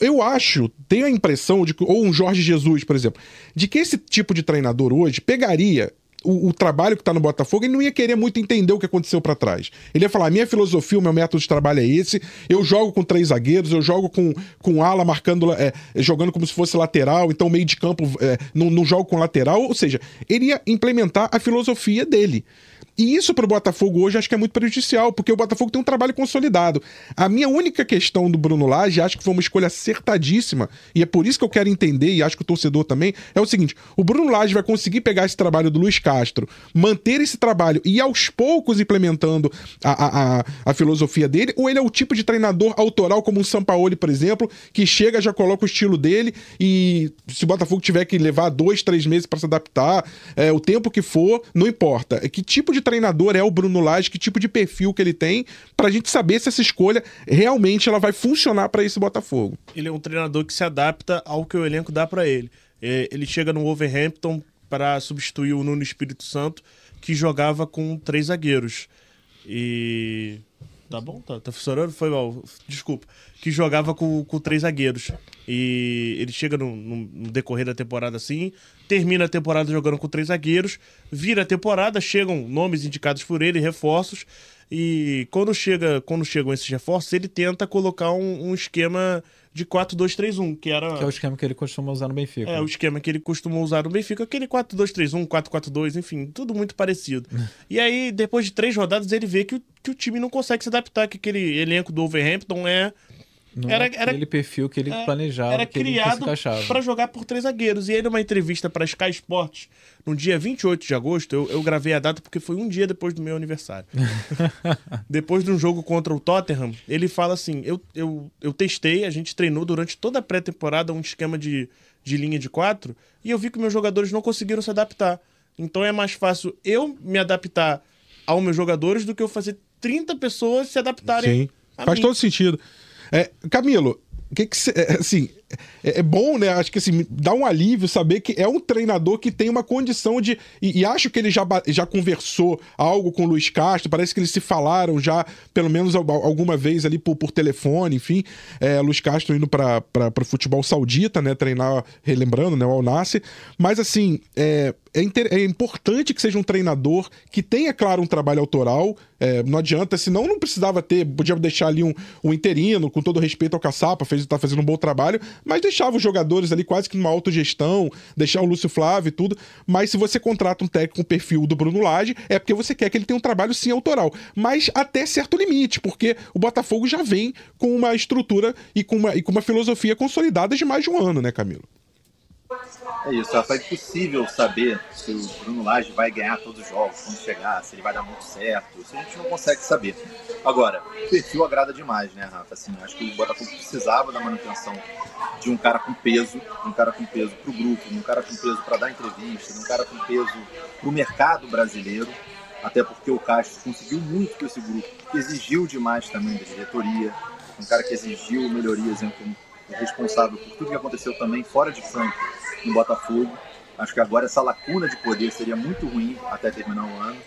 Eu acho, tenho a impressão de que, ou um Jorge Jesus, por exemplo, de que esse tipo de treinador hoje pegaria o, o, trabalho que está no Botafogo, ele não ia querer muito entender o que aconteceu para trás. Ele ia falar: minha filosofia, o meu método de trabalho é esse. Eu jogo com três zagueiros, eu jogo com, com ala marcando, é, jogando como se fosse lateral, então meio de campo é, não, não jogo com lateral. Ou seja, ele ia implementar a filosofia dele. E isso para o Botafogo hoje acho que é muito prejudicial, porque o Botafogo tem um trabalho consolidado. A minha única questão do Bruno Lage, acho que foi uma escolha acertadíssima, e é por isso que eu quero entender, e acho que o torcedor também, é o seguinte: o Bruno Lage vai conseguir pegar esse trabalho do Luiz Castro, manter esse trabalho e aos poucos implementando a, a, a filosofia dele, ou ele é o tipo de treinador autoral, como o Sampaoli, por exemplo, que chega, já coloca o estilo dele, e se o Botafogo tiver que levar dois, três meses para se adaptar, é, o tempo que for, não importa. É que tipo de treinador é o Bruno Lage, que tipo de perfil que ele tem, para a gente saber se essa escolha realmente ela vai funcionar para esse Botafogo. Ele é um treinador que se adapta ao que o elenco dá para ele. É, ele chega no Wolverhampton para substituir o Nuno Espírito Santo, que jogava com três zagueiros. E. Tá bom? Tá, tá funcionando? Foi mal. Desculpa. Que jogava com, com três zagueiros. E ele chega no, no, decorrer da temporada assim, termina a temporada jogando com três zagueiros, vira a temporada, chegam nomes indicados por ele, reforços. E quando, chega, quando chegam esses reforços, ele tenta colocar um, um esquema de 4-2-3-1, que era. Que é o esquema que ele costuma usar no Benfica. É, o esquema que ele costuma usar no Benfica, aquele 4-2-3-1, 4-4-2, enfim, tudo muito parecido. e aí, depois de três rodadas, ele vê que o, que o time não consegue se adaptar, que aquele elenco do Overhampton é não era, era aquele perfil que ele é, planejava, era que criado para jogar por três zagueiros. E aí, numa entrevista para Sky Sports, no dia 28 de agosto, eu, eu gravei a data porque foi um dia depois do meu aniversário. depois de um jogo contra o Tottenham, ele fala assim: eu, eu, eu testei, a gente treinou durante toda a pré-temporada um esquema de, de linha de quatro, e eu vi que meus jogadores não conseguiram se adaptar. Então é mais fácil eu me adaptar aos meus jogadores do que eu fazer 30 pessoas se adaptarem. Sim, faz mim. todo sentido. É, Camilo, que que cê, é, assim, é, é, bom, né? Acho que assim, dá um alívio saber que é um treinador que tem uma condição de. E, e, acho que ele já, já conversou algo com o Luiz Castro, parece que eles se falaram já, pelo menos alguma vez ali por, por telefone, enfim. É, Luiz Castro indo para o futebol saudita, né? Treinar, relembrando, né? O Al. Mas assim, é, é, é, importante que seja um treinador que tenha, claro, um trabalho autoral. É, não adianta, senão não precisava ter, podia deixar ali um, um interino, com todo respeito ao Caçapa, fez, tá fazendo um bom trabalho, mas deixava os jogadores ali quase que numa autogestão, deixar o Lúcio Flávio e tudo. Mas se você contrata um técnico com o perfil do Bruno Lage, é porque você quer que ele tenha um trabalho sim autoral. Mas até certo limite, porque o Botafogo já vem com uma estrutura e com uma, e com uma filosofia consolidada de mais de um ano, né, Camilo? É isso, é impossível saber se o Bruno Lage vai ganhar todos os jogos, quando chegar, se ele vai dar muito certo, isso a gente não consegue saber. Agora, o perfil agrada demais, né, Rafa? Assim, acho que o Botafogo precisava da manutenção de um cara com peso, um cara com peso para o grupo, um cara com peso para dar entrevista, um cara com peso para o mercado brasileiro, até porque o Castro conseguiu muito com esse grupo, exigiu demais também da diretoria, um cara que exigiu melhorias em responsável por tudo que aconteceu também fora de campo no Botafogo. Acho que agora essa lacuna de poder seria muito ruim até terminar o ano.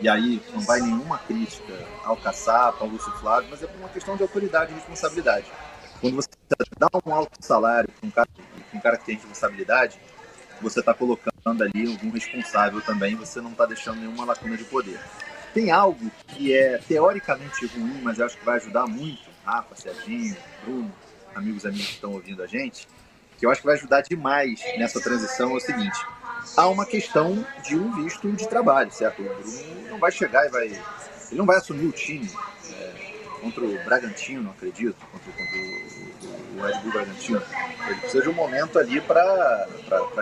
E aí não vai nenhuma crítica ao Caçapa, ao Lúcio Flávio, mas é por uma questão de autoridade e responsabilidade. Quando você dá um alto salário para um cara, um cara que tem responsabilidade, você está colocando ali algum responsável também, você não está deixando nenhuma lacuna de poder. Tem algo que é teoricamente ruim, mas eu acho que vai ajudar muito, Rafa, Serginho, Bruno, amigos amigos que estão ouvindo a gente, que eu acho que vai ajudar demais nessa transição é o seguinte: há uma questão de um visto de trabalho, certo? O Bruno não vai chegar e vai. Ele não vai assumir o time é, contra o Bragantino, acredito, contra, contra o, o Red Bull Bragantino. Ele precisa de um momento ali para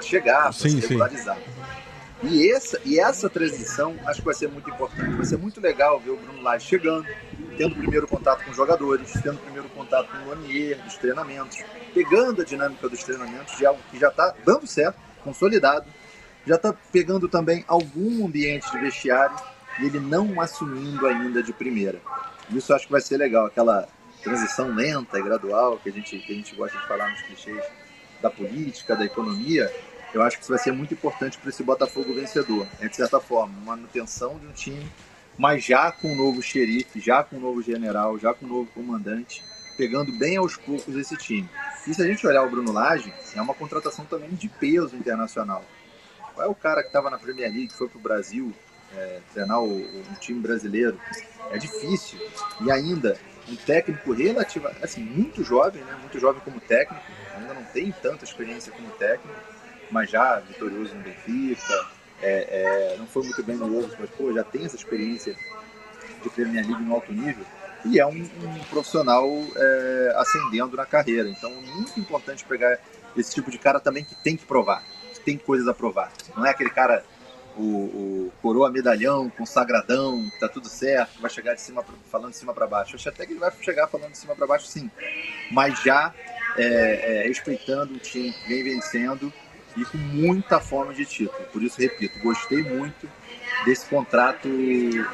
chegar, para se regularizar. E essa, e essa transição acho que vai ser muito importante. Vai ser muito legal ver o Bruno Lage chegando, tendo o primeiro contato com os jogadores, tendo o primeiro contato com o Lanier, dos treinamentos, pegando a dinâmica dos treinamentos de algo que já está dando certo, consolidado, já está pegando também algum ambiente de vestiário e ele não assumindo ainda de primeira. Isso acho que vai ser legal, aquela transição lenta e gradual que a gente, que a gente gosta de falar nos clichês da política, da economia, eu acho que isso vai ser muito importante para esse Botafogo vencedor. É, de certa forma, manutenção de um time, mas já com um novo xerife, já com um novo general, já com um novo comandante, pegando bem aos poucos esse time. E se a gente olhar o Bruno Lage, é uma contratação também de peso internacional. Qual é o cara que estava na Premier League, que foi para o Brasil é, treinar o, time brasileiro? É difícil. E ainda, um técnico relativo, assim, muito jovem, né? muito jovem como técnico, ainda não tem tanta experiência como técnico, mas já vitorioso no Benfica, é, é, não foi muito bem no Wolves, mas pô, já tem essa experiência de Premier League no alto nível e é um, um profissional é, ascendendo na carreira. Então, é muito importante pegar esse tipo de cara também que tem que provar, que tem coisas a provar. Não é aquele cara, o, o coroa medalhão, consagradão, que tá tudo certo, vai chegar de cima falando de cima para baixo. Eu acho até que ele vai chegar falando de cima para baixo, sim, mas já é, é, respeitando o time que vem vencendo e com muita fome de título. Por isso, repito, gostei muito desse contrato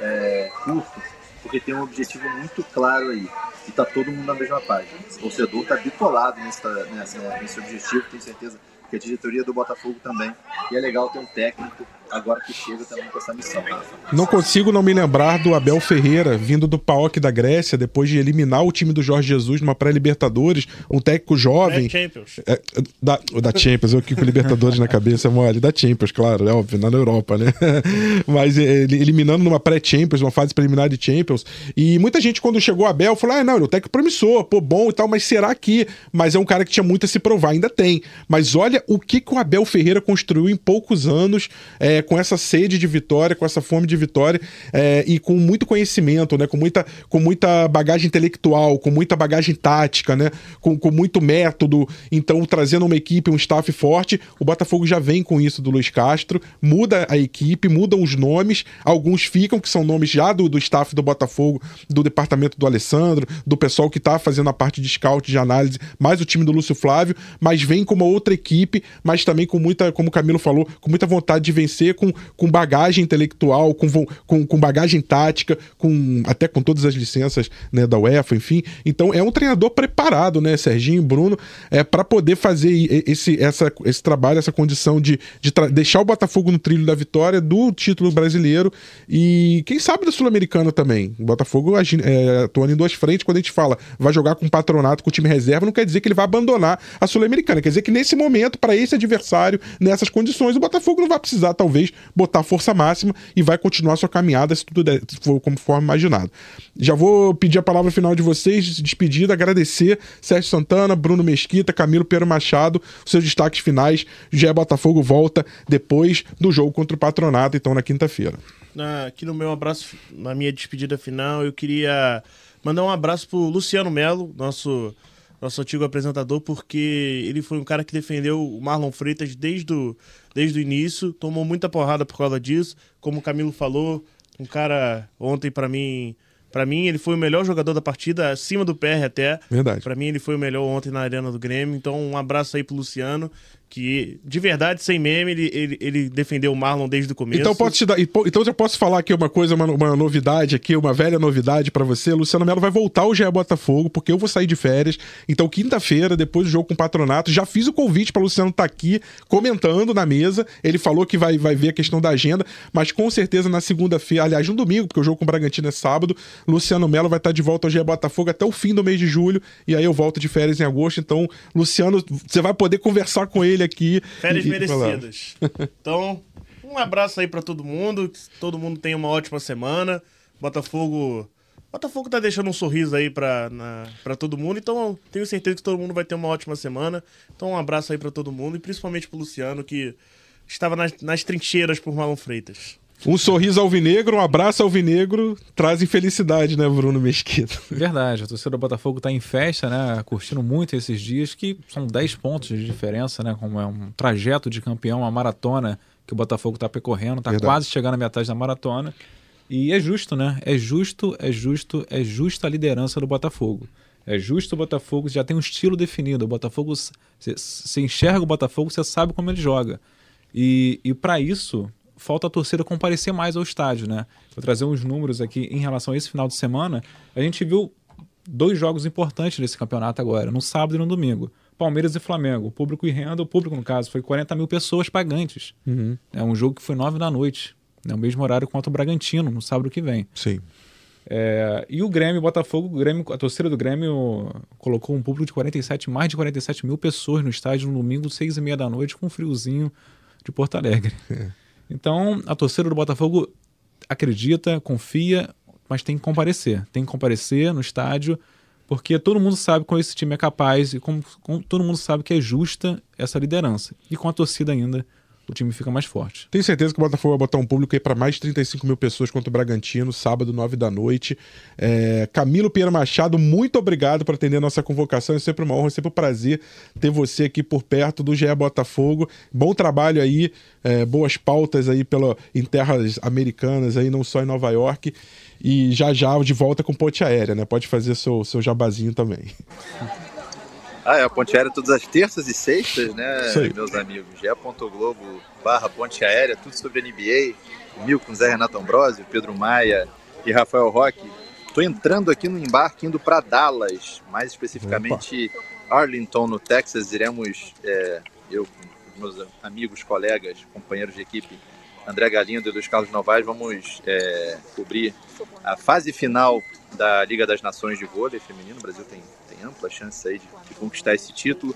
é, curto, porque tem um objetivo muito claro aí. E está todo mundo na mesma página. O torcedor está bitolado nesse, nesse objetivo, tenho certeza que a diretoria do Botafogo também. E é legal ter um técnico agora que chega também com essa missão. Não consigo não me lembrar do Abel Ferreira, vindo do PAOK da Grécia, depois de eliminar o time do Jorge Jesus numa pré-Libertadores, um técnico jovem. Da Champions. É, da, da Champions, eu aqui com Libertadores na cabeça, mole. Da Champions, claro, é óbvio, na Europa, né? Mas ele, eliminando numa pré-Champions, uma fase preliminar de Champions. E muita gente, quando chegou o Abel, falou: ah, não, ele é um técnico promissor, pô, bom e tal, mas será que. Mas é um cara que tinha muito a se provar, ainda tem. Mas olha o que, que o Abel Ferreira construiu em poucos anos. É, com essa sede de vitória, com essa fome de vitória é, e com muito conhecimento, né? Com muita, com muita bagagem intelectual, com muita bagagem tática, né? Com, com muito método. Então, trazendo uma equipe, um staff forte, o Botafogo já vem com isso do Luiz Castro, muda a equipe, mudam os nomes, alguns ficam, que são nomes já do, do staff do Botafogo, do departamento do Alessandro, do pessoal que está fazendo a parte de scout, de análise, mais o time do Lúcio Flávio, mas vem com uma outra equipe, mas também com muita, como o Camilo falou, com muita vontade de vencer com, com bagagem intelectual, com, com, com bagagem tática, com até com todas as licenças né, da UEFA, enfim. Então é um treinador preparado, né, Serginho Bruno, é, para poder fazer esse, essa, esse trabalho, essa condição de, de deixar o Botafogo no trilho da vitória, do título brasileiro e quem sabe da Sul-Americana também. O Botafogo é, atuando em duas frentes, quando a gente fala vai jogar com patronato, com time reserva, não quer dizer que ele vai abandonar a Sul-Americana, quer dizer que nesse momento, para esse adversário, nessas condições, o Botafogo não vai precisar, talvez, vez botar força máxima e vai continuar sua caminhada se tudo der, for conforme imaginado. Já vou pedir a palavra final de vocês, despedida, agradecer Sérgio Santana, Bruno Mesquita, Camilo Pedro Machado, seus destaques finais. Gé Botafogo volta depois do jogo contra o Patronato, então na quinta-feira. Aqui no meu abraço, na minha despedida final, eu queria mandar um abraço pro Luciano Melo, nosso nosso antigo apresentador, porque ele foi um cara que defendeu o Marlon Freitas desde o, desde o início, tomou muita porrada por causa disso. Como o Camilo falou, um cara ontem para mim, para mim ele foi o melhor jogador da partida, acima do PR até. Verdade. Para mim ele foi o melhor ontem na arena do Grêmio. Então um abraço aí pro Luciano que de verdade, sem meme, ele, ele, ele, defendeu o Marlon desde o começo. Então, posso te dar, então eu posso falar aqui uma coisa, uma, uma novidade aqui, uma velha novidade para você. Luciano Melo vai voltar ao GE Botafogo, porque eu vou sair de férias. Então, quinta-feira, depois do jogo com o Patronato, já fiz o convite para Luciano estar tá aqui comentando na mesa. Ele falou que vai, vai ver a questão da agenda, mas com certeza na segunda-feira, aliás, no domingo, porque o jogo com o Bragantino é sábado, Luciano Melo vai estar tá de volta ao GE Botafogo até o fim do mês de julho, e aí eu volto de férias em agosto. Então, Luciano, você vai poder conversar com ele aqui. Férias e, merecidas. então, um abraço aí para todo mundo. Que todo mundo tenha uma ótima semana. Botafogo. Botafogo tá deixando um sorriso aí pra, na, pra todo mundo, então tenho certeza que todo mundo vai ter uma ótima semana. Então um abraço aí para todo mundo e principalmente pro Luciano, que estava nas, nas trincheiras por Marlon Freitas. Um sorriso alvinegro, um abraço alvinegro, trazem felicidade, né, Bruno Mesquita? Verdade, a torcida do Botafogo está em festa, né, curtindo muito esses dias, que são 10 pontos de diferença, né, como é um trajeto de campeão, uma maratona que o Botafogo está percorrendo, está quase chegando à metade da maratona. E é justo, né? É justo, é justo, é justa a liderança do Botafogo. É justo o Botafogo, já tem um estilo definido. O Botafogo, você enxerga o Botafogo, você sabe como ele joga. E, e para isso, falta a torcida comparecer mais ao estádio, né? Vou trazer uns números aqui em relação a esse final de semana. A gente viu dois jogos importantes nesse campeonato agora, no sábado e no domingo. Palmeiras e Flamengo. O público e renda, o público, no caso, foi 40 mil pessoas pagantes. Uhum. É um jogo que foi 9 da noite. É o mesmo horário quanto o Bragantino, no sábado que vem. Sim. É, e o Grêmio, Botafogo, o Grêmio, a torcida do Grêmio colocou um público de 47, mais de 47 mil pessoas no estádio no domingo, seis e meia da noite, com um friozinho de Porto Alegre. Então, a torcida do Botafogo acredita, confia, mas tem que comparecer. Tem que comparecer no estádio, porque todo mundo sabe como esse time é capaz e como, como todo mundo sabe que é justa essa liderança. E com a torcida ainda, o time fica mais forte. Tenho certeza que o Botafogo vai botar um público aí para mais de 35 mil pessoas contra o Bragantino, sábado, 9 da noite. É, Camilo Pinheiro Machado, muito obrigado por atender a nossa convocação. É sempre uma honra, é sempre um prazer ter você aqui por perto do GE Botafogo. Bom trabalho aí, é, boas pautas aí pela, em terras americanas, aí, não só em Nova York. E já já de volta com ponte aérea, né? Pode fazer seu, seu jabazinho também. Ah, é a Ponte Aérea todas as terças e sextas, né, meus amigos? Globo barra Ponte Aérea, tudo sobre NBA. Comigo com Zé Renato Ambrosio, Pedro Maia e Rafael Roque. Estou entrando aqui no embarque, indo para Dallas, mais especificamente Arlington, no Texas. Iremos, é, eu, meus amigos, colegas, companheiros de equipe, André Galindo e Luiz Carlos Novaes, vamos é, cobrir a fase final da Liga das Nações de Vôlei Feminino. O Brasil tem, tem ampla chance aí de, de conquistar esse título.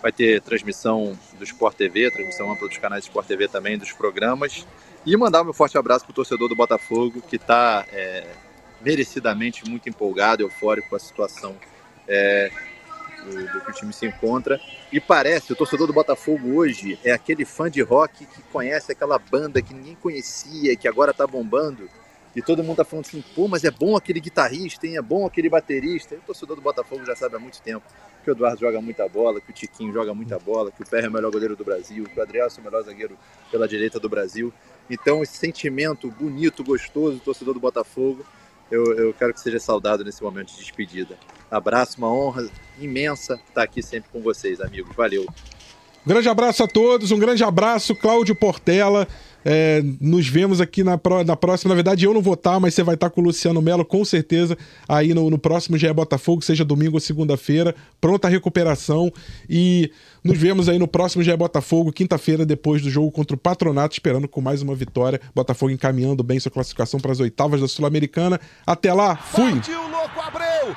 Vai ter transmissão do Sport TV, transmissão ampla dos canais Sport TV também, dos programas. E mandar o meu forte abraço para o torcedor do Botafogo, que está é, merecidamente muito empolgado, eufórico com a situação é, do, do que o time se encontra. E parece, o torcedor do Botafogo hoje é aquele fã de rock que conhece aquela banda que ninguém conhecia, que agora tá bombando. E todo mundo tá falando assim, pô, mas é bom aquele guitarrista, hein? é bom aquele baterista. E o torcedor do Botafogo já sabe há muito tempo que o Eduardo joga muita bola, que o Tiquinho joga muita bola, que o Perry é o melhor goleiro do Brasil, que o Adrielson é o melhor zagueiro pela direita do Brasil. Então, esse sentimento bonito, gostoso do torcedor do Botafogo, eu, eu quero que seja saudado nesse momento de despedida. Abraço, uma honra imensa estar aqui sempre com vocês, amigos. Valeu. Um grande abraço a todos, um grande abraço, Cláudio Portela. É, nos vemos aqui na, na próxima. Na verdade, eu não vou estar, mas você vai estar com o Luciano Melo, com certeza, aí no, no próximo GE Botafogo, seja domingo ou segunda-feira. Pronta a recuperação. E nos vemos aí no próximo GE Botafogo, quinta-feira, depois do jogo contra o Patronato, esperando com mais uma vitória. Botafogo encaminhando bem sua classificação para as oitavas da Sul-Americana. Até lá, fui! Partiu, louco, Abreu!